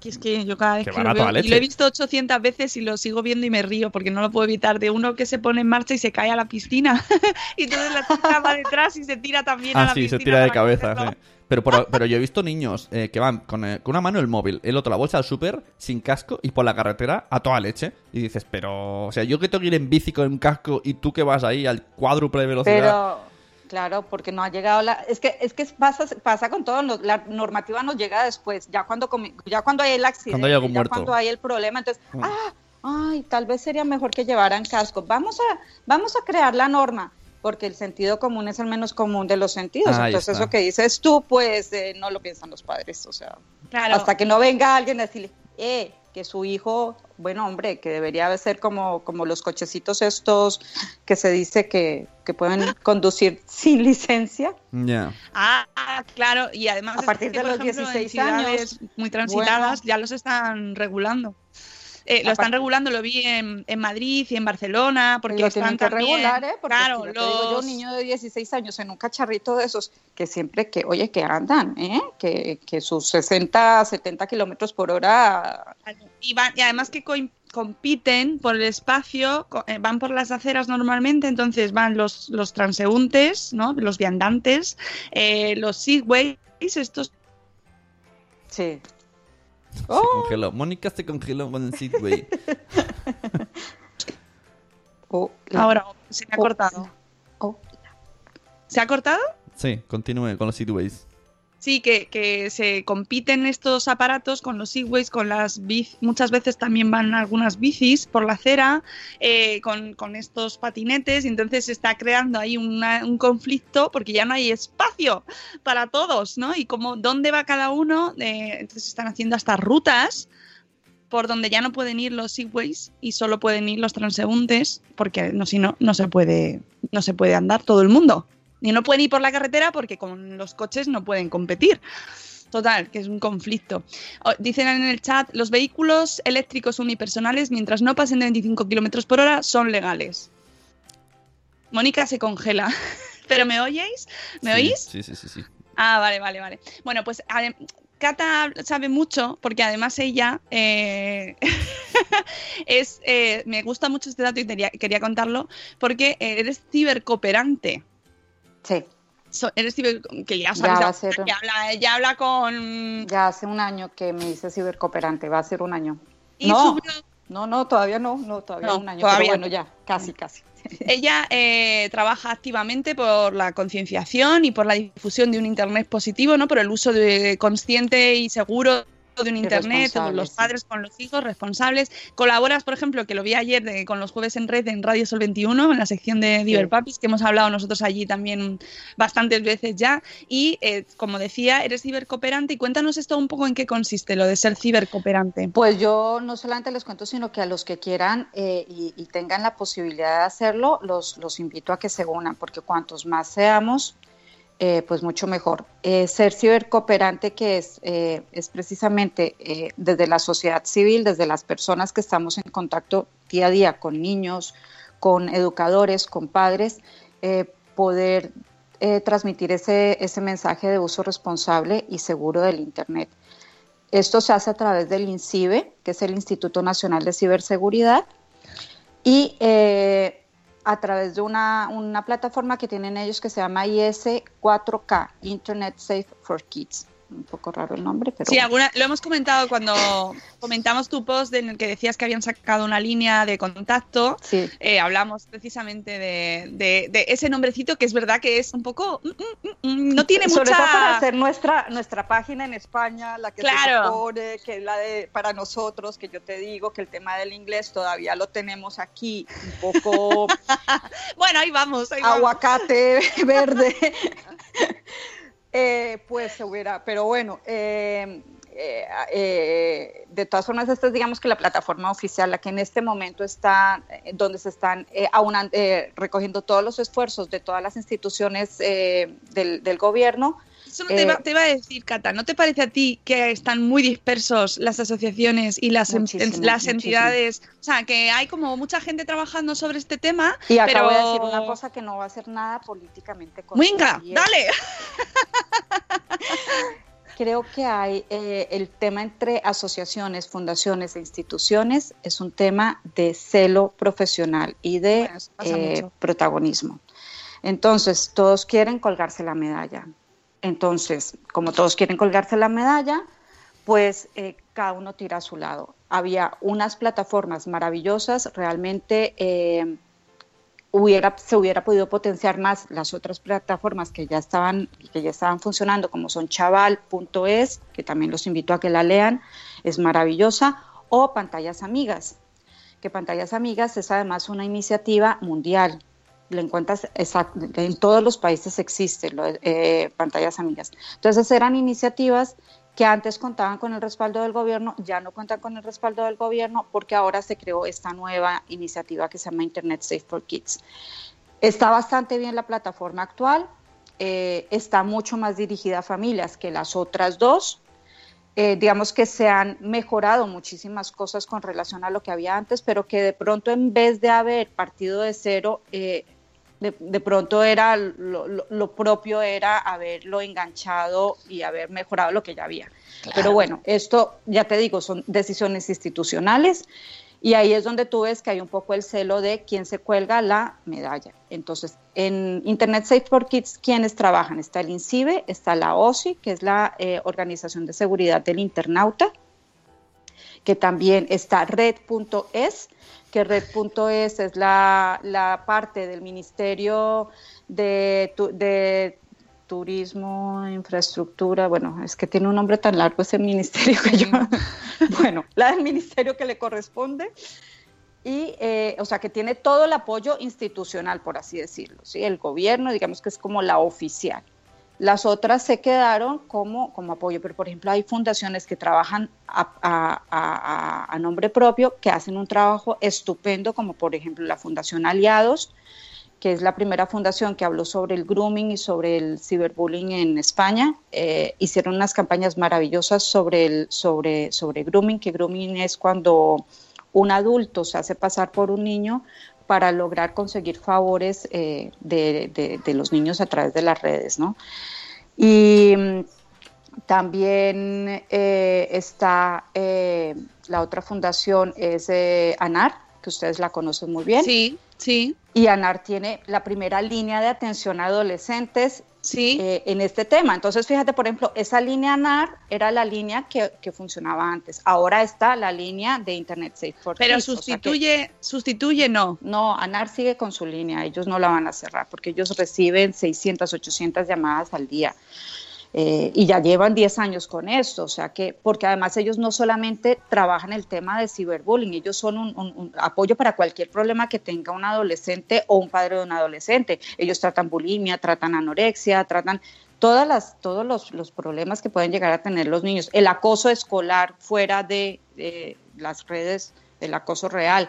que es que yo cada vez Que lo a veo, y lo he visto 800 veces y lo sigo viendo y me río porque no lo puedo evitar de uno que se pone en marcha y se cae a la piscina y entonces la chica va detrás y se tira también a Ah, la sí, piscina se tira de cabeza, sí. Pero, por- pero yo he visto niños eh, que van con, eh, con una mano el móvil, el otro la bolsa al súper, sin casco y por la carretera a toda leche. Y dices, pero, o sea, yo que tengo que ir en bici con un casco y tú que vas ahí al cuádruple de velocidad. Pero, claro, porque no ha llegado la... Es que, es que pasa, pasa con todo, no- la normativa nos llega después, ya cuando, comi- ya cuando hay el accidente, Cuando hay algún ya muerto. cuando hay el problema, entonces, Mm. ah, ay, tal vez sería mejor que llevaran casco. Vamos a, vamos a crear la norma, porque el sentido común es el menos común de los sentidos. Entonces, eso que dices tú, pues eh, no lo piensan los padres, o sea, Claro. hasta que no venga alguien a decirle, eh, que su hijo, bueno, hombre, que debería ser como, como los cochecitos estos que se dice que, que pueden conducir sin licencia. Ya. Ah, claro, y además A es partir que, de los ejemplo, en 16 ciudades años, muy transitadas bueno. ya los están regulando. Eh, lo están regulando, lo vi en, en Madrid y en Barcelona, porque lo están que también, regular, ¿eh? Porque claro, si te digo yo, los- un niño de 16 años en un cacharrito de esos, que siempre que, oye, que andan, ¿eh? Que, que sus 60, 70 kilómetros por hora y, van- y además que co- compiten por el espacio, eh, van por las aceras normalmente, entonces van los, los transeúntes, ¿no? los viandantes, eh, los segways, estos Sí. Se Oh. congeló. Mónica se congeló con el Seedway. Oh, ahora se me ha oh, cortado. oh. ¿Se ha cortado? Sí, continúe con los Seedways. Sí, que, que se compiten estos aparatos con los segways, con las bicis. Muchas veces también van algunas bicis por la acera, eh, con, con estos patinetes, y entonces se está creando ahí un conflicto porque ya no hay espacio para todos, ¿no? Y como dónde va cada uno, eh, entonces están haciendo hasta rutas por donde ya no pueden ir los segways y solo pueden ir los transeúntes, porque no, si no, no se puede, no se puede andar todo el mundo. Y no pueden ir por la carretera porque con los coches no pueden competir. Total, que es un conflicto. O- Dicen en el chat, los vehículos eléctricos unipersonales, mientras no pasen de 25 kilómetros por hora, son legales. Mónica se congela. ¿Pero me oyéis? ¿Me Sí, oís? Sí, sí, sí, sí. Ah, vale, vale, vale. Bueno, pues Cata sabe mucho porque además ella eh, es, eh, me gusta mucho este dato y quería, quería contarlo porque eres cibercooperante. Sí, So- eres ciber, que ya Ya va a ser- habla, ya habla con... ya hace un año que me hice cibercooperante, va a ser un año. y no. blog- No, no, todavía no, no, todavía No, un año, todavía pero bueno, no. ya, casi, casi. Ella eh, trabaja activamente por la concienciación y por la difusión de un Internet positivo, ¿no? Por el uso de, consciente y seguro de un Internet, todos responsable, los sí. padres con los hijos responsables. Colaboras, por ejemplo, que lo vi ayer de- con los jueves en red en Radio Sol 21, en la sección de Diverpapis, que hemos hablado nosotros allí también bastantes veces ya. Y, eh, como decía, eres cibercooperante y cuéntanos esto un poco en qué consiste lo de ser cibercooperante. Pues yo no solamente les cuento, sino que a los que quieran eh, y, y tengan la posibilidad de hacerlo, los, los invito a que se unan, porque cuantos más seamos, eh, pues mucho mejor. Eh, ser cibercooperante, que es, eh, es precisamente eh, desde la sociedad civil, desde las personas que estamos en contacto día a día con niños, con educadores, con padres, poder transmitir ese, ese mensaje de uso responsable y seguro del Internet. Esto se hace a través del INCIBE, que es el Instituto Nacional de Ciberseguridad, y a través de una, una plataforma que tienen ellos que se llama IS4K, Internet Safe for Kids. Un poco raro el nombre, pero Sí, bueno. alguna, lo hemos comentado cuando comentamos tu post en el que decías que habían sacado una línea de contacto. sí. Eh, hablamos precisamente de, de- de ese nombrecito que es verdad que es un poco... mm, mm, mm, no tiene Sobre mucha... todo para hacer nuestra, nuestra página en España, la que Claro. se supone que es la de para nosotros, que yo te digo que el tema del inglés todavía lo tenemos aquí un poco Bueno, ahí vamos. Ahí vamos. aguacate verde, eh, pues se hubiera, pero bueno, eh, eh, eh, de todas formas, esta es digamos que la plataforma oficial, la que en este momento está, eh, donde se están eh, eh, recogiendo todos los esfuerzos de todas las instituciones del, del gobierno. Eso te, iba, eh, te iba a decir, Cata, ¿no te parece a ti que están muy dispersos las asociaciones y las, en- Muchísimo, las muchísimo. entidades? O sea, que hay como mucha gente trabajando sobre este tema, Y pero... acabo de decir una cosa que no va a ser nada políticamente correcta. Es- dale. Creo que hay eh, el tema entre asociaciones, fundaciones e instituciones es un tema de celo profesional y de Bueno, eh, protagonismo. Entonces, todos quieren colgarse la medalla. Entonces, como todos quieren colgarse la medalla, pues eh, cada uno tira a su lado. Había unas plataformas maravillosas, realmente eh, se hubiera podido potenciar más las otras plataformas que ya estaban, que ya estaban funcionando, como son chaval.es, que también los invito a que la lean, es maravillosa, o Pantallas Amigas, que Pantallas Amigas es además una iniciativa mundial. Lo encuentras en todos los países existen lo- eh, pantallas amigas. Entonces eran iniciativas que antes contaban con el respaldo del gobierno, ya no cuentan con el respaldo del gobierno porque ahora se creó esta nueva iniciativa que se llama Internet Safe for Kids. Está bastante bien la plataforma actual, eh, está mucho más dirigida a familias que las otras dos. Eh, digamos que se han mejorado muchísimas cosas con relación a lo que había antes, pero que de pronto en vez de haber partido de cero, eh, de, pronto era lo, propio era haberlo enganchado y haber mejorado lo que ya había. Pero bueno, esto ya te digo, son decisiones institucionales y ahí es donde tú ves que hay un poco el celo de quién se cuelga la medalla. Entonces, en Internet Safe for Kids, ¿quiénes trabajan? Está el INCIBE, está la OSI, que es la eh, Organización de Seguridad del Internauta, que también está Red.es, que Red.es es la, la, parte del Ministerio de, de Turismo, Infraestructura, bueno, es que tiene un nombre tan largo ese ministerio que yo, bueno, la del ministerio que le corresponde y, eh, o sea, que tiene todo el apoyo institucional, por así decirlo, ¿sí? El gobierno, digamos que es como la oficial. Las otras se quedaron como, como apoyo, pero por ejemplo hay fundaciones que trabajan a, nombre propio, que hacen un trabajo estupendo, como por ejemplo la Fundación Aliados, que es la primera fundación que habló sobre el grooming y sobre el ciberbullying en España. Eh, hicieron unas campañas maravillosas sobre, el, sobre, sobre grooming, que grooming es cuando un adulto se hace pasar por un niño para lograr conseguir favores eh, de, los niños a través de las redes, ¿no? Y mm, también eh, está eh, la otra fundación, es ANAR, que ustedes la conocen muy bien. Sí, sí. Y ANAR tiene la primera línea de atención a adolescentes sí. Eh, en este tema. Entonces, fíjate, por ejemplo, esa línea NAR era la línea que, funcionaba antes. Ahora está la línea de Internet Safe for Pero sustituye, sustituye no. No, ANAR sigue con su línea. Ellos no la van a cerrar porque ellos reciben 600, 800 llamadas al día. Eh, y ya llevan 10 años con esto, o sea que, porque además ellos no solamente trabajan el tema de ciberbullying, ellos son un, apoyo para cualquier problema que tenga un adolescente o un padre de un adolescente. Ellos tratan bulimia, tratan anorexia, tratan todas las, todos los, problemas que pueden llegar a tener los niños, el acoso escolar fuera de, las redes, el acoso real.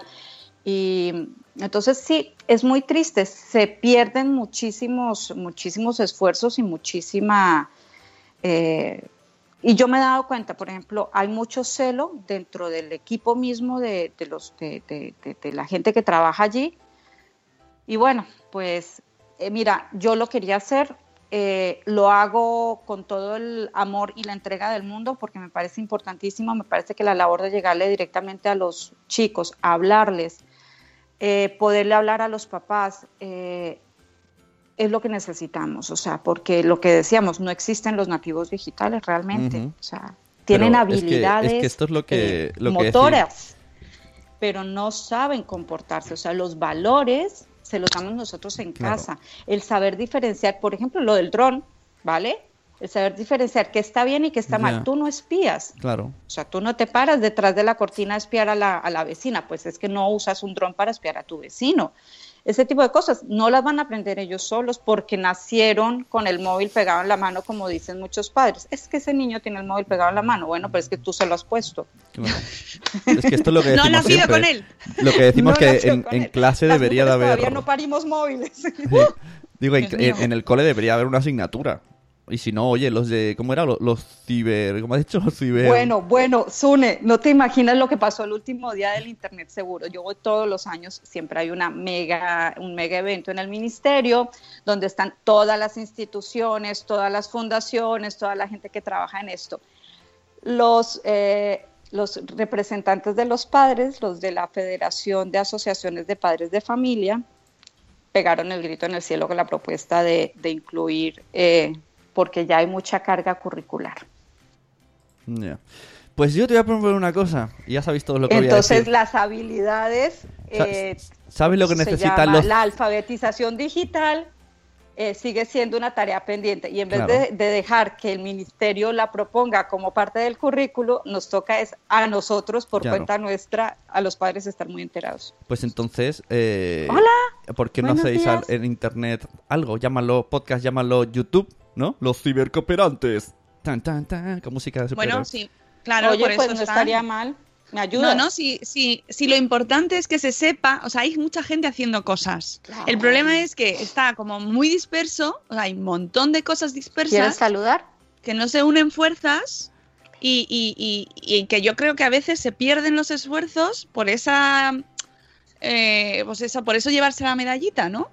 Y entonces sí, es muy triste, se pierden muchísimos, muchísimos esfuerzos y muchísima eh, y yo me he dado cuenta, por ejemplo, hay mucho celo dentro del equipo mismo de, los, de, la gente que trabaja allí. Y bueno, pues eh, mira, yo lo quería hacer, eh, lo hago con todo el amor y la entrega del mundo porque me parece importantísimo, me parece que la labor de llegarle directamente a los chicos, hablarles, poderle hablar a los papás, es lo que necesitamos, o sea, porque lo que decíamos, no existen los nativos digitales realmente, o sea, tienen habilidades esto es lo que, eh, motoras, pero no saben comportarse, o sea, los valores se los damos nosotros en casa, el saber diferenciar, por ejemplo, lo del dron, ¿vale? El saber diferenciar qué está bien y qué está mal. Tú no espías. Claro. O sea, tú no te paras detrás de la cortina a espiar a la, a la vecina, pues es que no usas un dron para espiar a tu vecino ese tipo de cosas no las van a aprender ellos solos porque nacieron con el móvil pegado en la mano, como dicen muchos padres. Es que ese niño tiene el móvil pegado en la mano. Bueno, pero es que tú se lo has puesto. Es que esto es lo que decimos No ha nacido con él. Lo que decimos que en, clase debería de haber... Todavía no parimos móviles. Digo, en, el cole debería haber una asignatura y si no, oye, los de, ¿cómo era? Los, ciber, ¿cómo has dicho? Los ciber. Bueno, bueno, Sune, no te imaginas lo que pasó el último día del Internet seguro. Yo voy todos los años, siempre hay una mega, un mega evento en el ministerio donde están todas las instituciones, todas las fundaciones, toda la gente que trabaja en esto. Los, eh, los representantes de los padres, los de la Federación de Asociaciones de Padres de Familia, pegaron el grito en el cielo con la propuesta de, de incluir eh, porque ya hay mucha carga curricular. Pues yo te voy a proponer una cosa, y ya sabéis todo lo que Entonces, voy a decir. las habilidades... Eh, ¿Sabes lo que necesitan los...? La alfabetización digital eh, sigue siendo una tarea pendiente y en vez de, dejar que el ministerio la proponga como parte del currículo, nos toca es a nosotros, por cuenta nuestra, a los padres estar muy enterados. Pues entonces... Eh, Hola. ¿Por qué no hacéis en internet algo? Llámalo podcast, llámalo YouTube ¿no? Los cibercooperantes. Tan, tan, tan, con música de Bueno, superhéroes. sí, claro, Oye, por pues eso no están. estaría mal. ¿Me ayudas? No, no, si, si, si lo importante es que se sepa, o sea, hay mucha gente haciendo cosas. Claro. El problema es que está como muy disperso, o sea, hay un montón de cosas ¿Quieres dispersas saludar? que no se unen fuerzas y, y- y- y que yo creo que a veces se pierden los esfuerzos por esa, eh, pues esa, por eso llevarse la medallita, ¿no?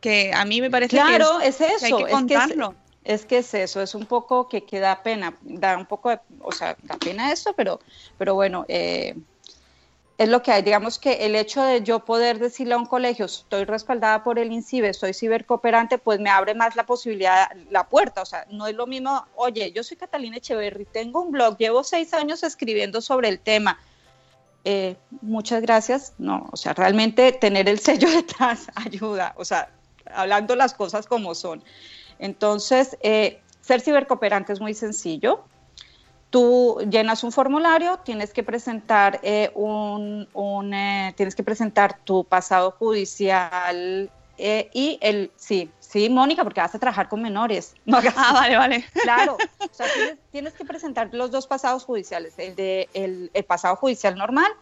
Que a mí me parece Claro, que, es, eso. que hay que es que es- contarlo. Es que es eso, es un poco que, que da pena, da un poco de, o sea, da pena esto, pero, pero bueno, eh, es lo que hay. Digamos que el hecho de yo poder decirle a un colegio, estoy respaldada por el INCIBE, soy cibercooperante, pues me abre más la posibilidad, la puerta. O sea, no es lo mismo, oye, yo soy Catalina Echeverry, tengo un blog, llevo seis años escribiendo sobre el tema. Eh, muchas gracias. No, o sea, realmente tener el sello detrás ayuda, o sea, hablando las cosas como son. Entonces, eh, ser cibercooperante es muy sencillo. Tú llenas un formulario, tienes que presentar eh, un, un, eh, tienes que presentar tu pasado judicial eh, y el sí, sí, Mónica, porque vas a trabajar con menores. No hagas- Ah, vale, vale. Claro, o sea, tienes, tienes que presentar los dos pasados judiciales, el de el, el pasado judicial normal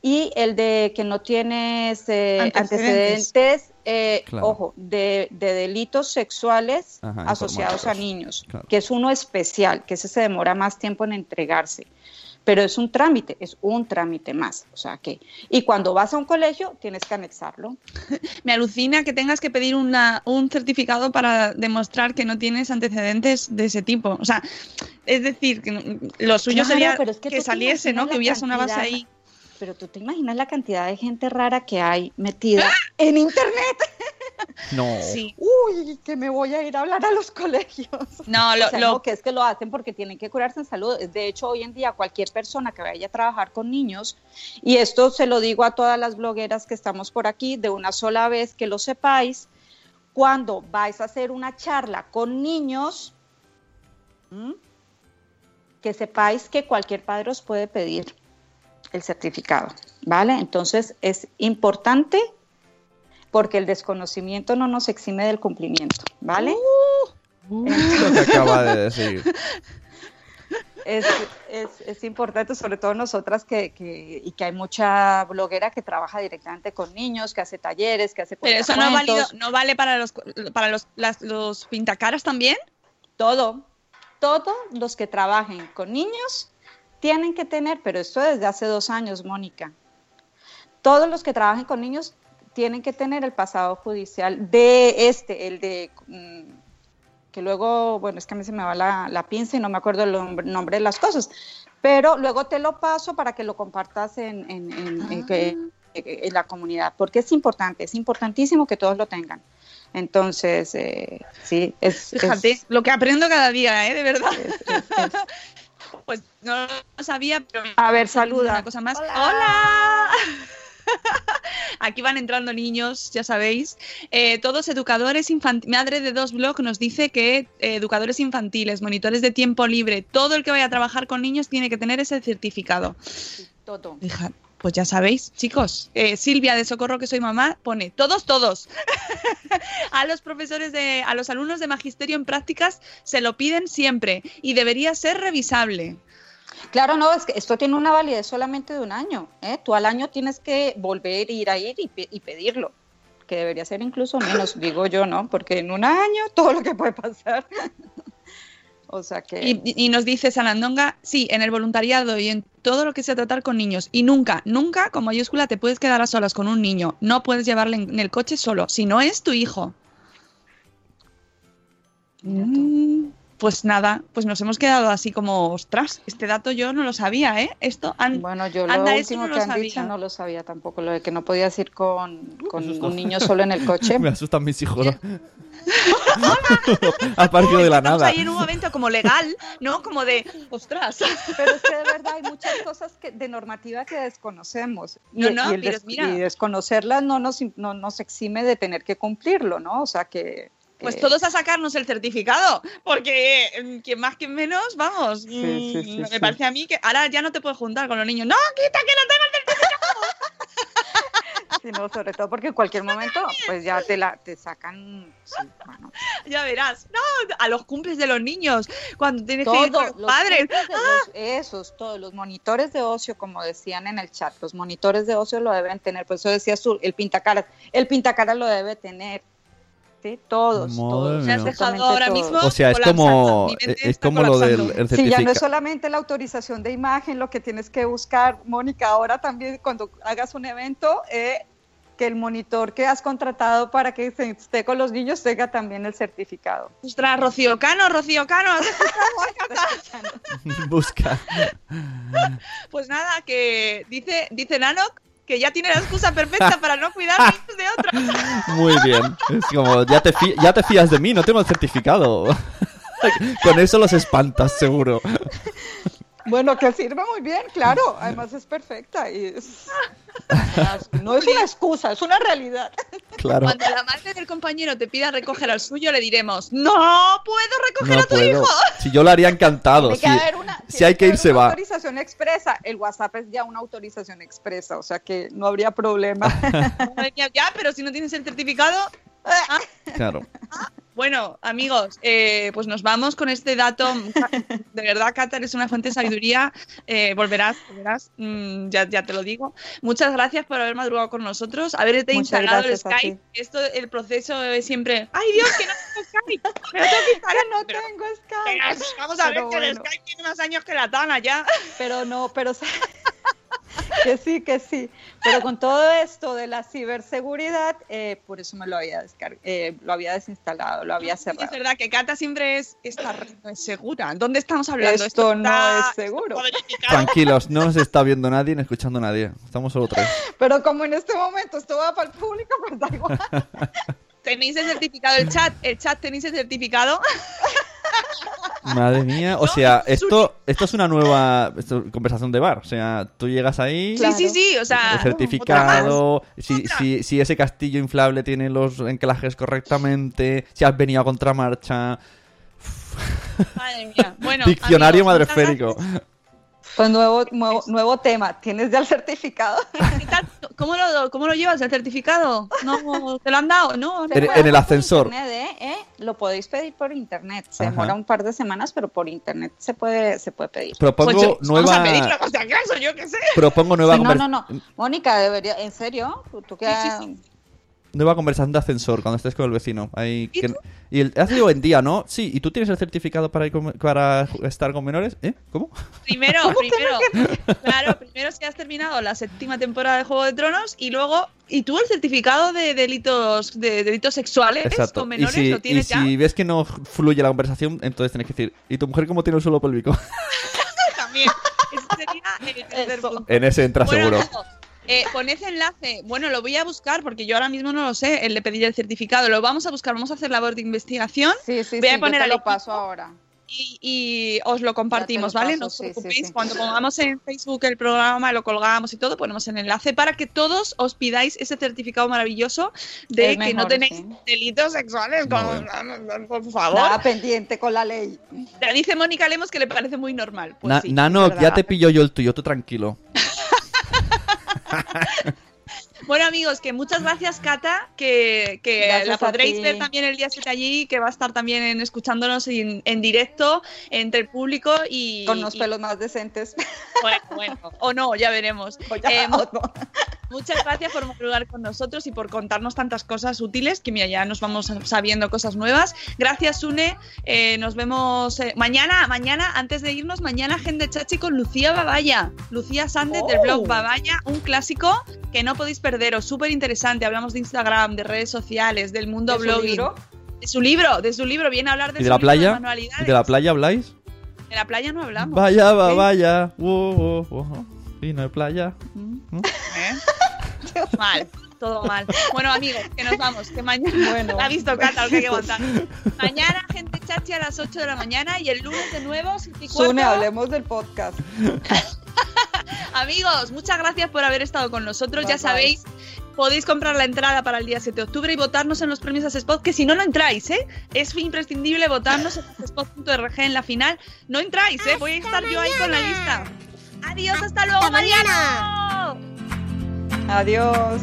y el de que no tienes eh, Antecedentes. antecedentes, eh, Claro. ojo, de, de delitos sexuales Ajá, asociados a niños, Claro. que es uno especial, que ese se demora más tiempo en entregarse. Pero es un trámite, es un trámite más. O sea que, y cuando vas a un colegio, tienes que anexarlo. Me alucina que tengas que pedir una, un certificado para demostrar que no tienes antecedentes de ese tipo. O sea, es decir, que lo suyo Claro, sería pero es que que, saliese, ¿no? Que hubiese una base ahí. Pero tú te imaginas la cantidad de gente rara que hay metida en internet. No. Sí. Uy, que me voy a ir a hablar a los colegios. No, lo, O sea, lo- no, que es que lo hacen porque tienen que curarse en salud. De hecho, hoy en día cualquier persona que vaya a trabajar con niños, y esto se lo digo a todas las blogueras que estamos por aquí, de una sola vez que lo sepáis, cuando vais a hacer una charla con niños, ¿m? que sepáis que cualquier padre os puede pedir el certificado, ¿vale? Entonces es importante porque el desconocimiento no nos exime del cumplimiento, ¿vale? Lo que acaba de decir. es, es, es importante, sobre todo nosotras que, que- y que hay mucha bloguera que trabaja directamente con niños, que hace talleres, que hace pero eso no, válido, no vale para los para los, las- los pintacaras también. todo, todos los que trabajen con niños tienen que tener, pero esto desde hace dos años, Mónica, todos los que trabajen con niños tienen que tener el pasado judicial de este, el de mm, que luego, bueno, es que a mí se me va la, la pinza y no me acuerdo el nombre, nombre de las cosas, pero luego te lo paso para que lo compartas en, en- en- en que- en la comunidad, porque es importante, es importantísimo que todos lo tengan. Entonces, eh, sí, es... es- Fíjate, lo que aprendo cada día, ¿eh? De verdad. es- es- es- Pues no lo sabía, pero... A ver, saluda. Una cosa más. Hola. ¡Hola! Aquí van entrando niños, ya sabéis. Eh, todos educadores infantiles. Madre de dos blog nos dice que eh, educadores infantiles, monitores de tiempo libre, todo el que vaya a trabajar con niños tiene que tener ese certificado. todo. Deja- pues ya sabéis, chicos. Eh, Silvia de Socorro, que soy mamá, pone todos, todos. a los profesores de, a los alumnos de magisterio en prácticas se lo piden siempre y debería ser revisable. Claro, no, es que esto tiene una validez solamente de un año. ¿eh? Tú al año tienes que volver, ir a ir y, y pedirlo, que debería ser incluso menos, digo yo, ¿no? Porque en un año todo lo que puede pasar. o sea que... Y, y nos dice Salandonga, sí, en el voluntariado y en todo lo que sea tratar con niños. Y nunca, nunca, con mayúscula, te puedes quedar a solas con un niño. No puedes llevarle en, el coche solo, si no es tu hijo. Mm, pues nada, pues nos hemos quedado así como, ostras, este dato yo no lo sabía, ¿eh? Esto, an- Bueno, yo lo anda, último no lo que han sabía. dicho no lo sabía tampoco, lo de que no podías ir con, con un niño solo en el coche. Me asustan mis hijos. Ha aparecido de la estamos nada. ahí en un momento como legal, ¿no? Como de, ostras. Pero es que de verdad hay muchas cosas que, de normativa que desconocemos. Y, No, no, y el pero des- mira. y desconocerlas no nos, no nos exime de tener que cumplirlo, ¿no? O sea que... Pues todos a sacarnos el certificado, porque mm, quien más, quien menos, vamos. Sí, sí, mm, sí, me sí. parece a mí que ahora ya no te puedes juntar con los niños. ¡No, quita que no tengo el certificado! Sí, no, sobre todo porque en cualquier momento, pues ya te la te sacan. Sí, bueno. Ya verás. No, a los cumples de los niños, cuando tienes que ir Todos con los los padres. los- esos, todos los monitores de ocio, como decían en el chat, los monitores de ocio lo deben tener. Por eso decía Azul, el pintacaras, el pintacaras lo debe tener. Sí, todos, todos. Me has mía. dejado absolutamente ahora todos. mismo. O sea, es como, mente es como lo del el Sí, ya no es solamente la autorización de imagen lo que tienes que buscar, Mónica, ahora también cuando hagas un evento, eh, que el monitor que has contratado para que se esté con los niños tenga también el certificado. Ostras, Rocío Cano, Rocío Cano. Busca. Pues nada, que dice, dice Nanok que ya tiene la excusa perfecta para no cuidar niños de otros. Muy bien. Es como, ya te, fi- ya te fías de mí, no tengo el certificado. Con eso los espantas, seguro. Bueno, que sirve muy bien, claro, además es perfecta y es- no es una excusa, es una realidad. Claro. Cuando la madre del compañero te pida recoger al suyo, le diremos, no puedo recoger No a tu puedo. hijo. Si yo lo haría encantado. Que Si, una- hay que ir, haber se una va. autorización expresa, el WhatsApp es ya una autorización expresa, o sea que no habría problema. Ya, pero si no tienes el certificado. Claro. Bueno, amigos, eh, pues nos vamos con este dato. De verdad, Qatar es una fuente de sabiduría. Eh, volverás, volverás, mm, ya, ya te lo digo. Muchas gracias por haber madrugado con nosotros, haberte Muchas instalado el Skype. Esto, el proceso es siempre. ¡Ay, Dios, que no tengo Skype! ¡Me lo tengo que instalar! no Pero- tengo pero, Skype. Vamos a ver que el. Skype tiene más años que la Tana ya. Pero no, pero que sí, que sí. Pero con todo esto de la ciberseguridad, eh, por eso me lo había eh, lo había desinstalado, lo había Es cerrado. verdad que Cata siempre es. Esta red no es segura. ¿Dónde estamos hablando? Esto no está- es seguro. Tranquilos, no nos está viendo nadie ni escuchando nadie. Estamos solo tres. Pero como en este momento esto va para el público, pues da igual. Tenéis el certificado, el chat, el chat tenéis el certificado. Madre mía. O sea, esto, esto es una nueva esto- conversación de bar. O sea, tú llegas ahí. Claro. Sí, sí, sí, o sea, El otra certificado, si, Otra. si, si ese castillo inflable tiene los enclajes correctamente, si has venido a contramarcha. Madre mía. Bueno, Diccionario madreférico. Pues nuevo, nuevo, nuevo tema. ¿Tienes ya el certificado? ¿Cómo lo, ¿Cómo lo llevas el certificado? ¿No te lo han dado? No. En- en el ascensor. internet, ¿eh? ¿eh? Lo podéis pedir por internet. Se Ajá. demora un par de semanas, pero por internet se puede, se puede pedir. Propongo Pues yo- Vamos a nueva. pedirlo, si acaso, yo qué sé. Propongo nueva, Sí, no, no, no. Mónica, debería, ¿en serio? ¿Tú, tú qué Sí, sí, nueva conversación de ascensor cuando estés con el vecino. Ahí, ¿Y que- y el, has dicho en día, ¿no? Sí, ¿y tú tienes el certificado para, ir con- para estar con menores? ¿Eh? ¿Cómo? Primero, primero, claro, primero si has terminado la séptima temporada de Juego de Tronos y luego, y tú el certificado de delitos, de delitos sexuales Exacto. con menores si, lo y tienes ya. si ves que no fluye la conversación, entonces tienes que decir, ¿y tu mujer cómo tiene el suelo pélvico? También. Ese sería el tercer Eso. punto. en ese entra Bueno, seguro. amigos, eh, poned enlace. Bueno, lo voy a buscar porque yo ahora mismo no lo sé, el de pedir el certificado. Lo vamos a buscar, vamos a hacer labor de investigación Sí, sí, Voy a sí, yo poner te lo paso ahora. y, y os lo compartimos, lo ¿vale? paso, No os sí, preocupéis. sí. Cuando pongamos en Facebook el programa, lo colgamos y todo, ponemos el enlace para que todos os pidáis ese certificado maravilloso de Es que no tenéis sí. delitos sexuales. con- por favor. Nada pendiente con la ley. Ya dice Mónica Lemos que le parece muy normal. Pues Na- sí, Nano, ya te pillo yo el tuyo, tú tranquilo. Bueno, amigos, que muchas gracias, Cata, que, que Gracias la podréis ver también el día 7 allí, que va a estar también en- escuchándonos en, en directo entre el público y. Con los y- pelos más decentes. Bueno, bueno, o no, ya veremos. O ya, Eh, o no. Muchas gracias por madrugar con nosotros y por contarnos tantas cosas útiles, que mira, ya nos vamos sabiendo cosas nuevas. Gracias, Sune. Eh, nos vemos eh, mañana, mañana, antes de irnos, mañana Gente Chachi con Lucía Babaya. Lucía Sández del Oh. blog Babaya, un clásico que no podéis perderos, súper interesante. Hablamos de Instagram, de redes sociales, del mundo ¿De su blogging. libro? De su libro, de su libro. Viene a hablar de ¿Y de su la libro playa? manualidades. ¿Y de la playa habláis? De la playa no hablamos. Vaya, va, ¿Eh? vaya. Wow, wow, wow. Vino de playa. ¿no? ¿Eh? Mal, todo mal. Bueno, amigos, que nos vamos. Que mañana. Bueno. La ha visto Cata, lo que hay que aguantar. Mañana, gente chachi a las 8 de la mañana y el lunes de nuevo, siete y Sune, cuarto. hablemos del podcast. Amigos, muchas gracias por haber estado con nosotros. Bye, ya bye. sabéis, podéis comprar la entrada para el día 7 de octubre y votarnos en los premios Spot, que si no, no entráis, ¿eh? Es imprescindible votarnos en spot.org en la final. No entráis, ¿eh? Voy a estar yo ahí con la lista. Adiós, hasta luego, Hasta Mariano. Adiós.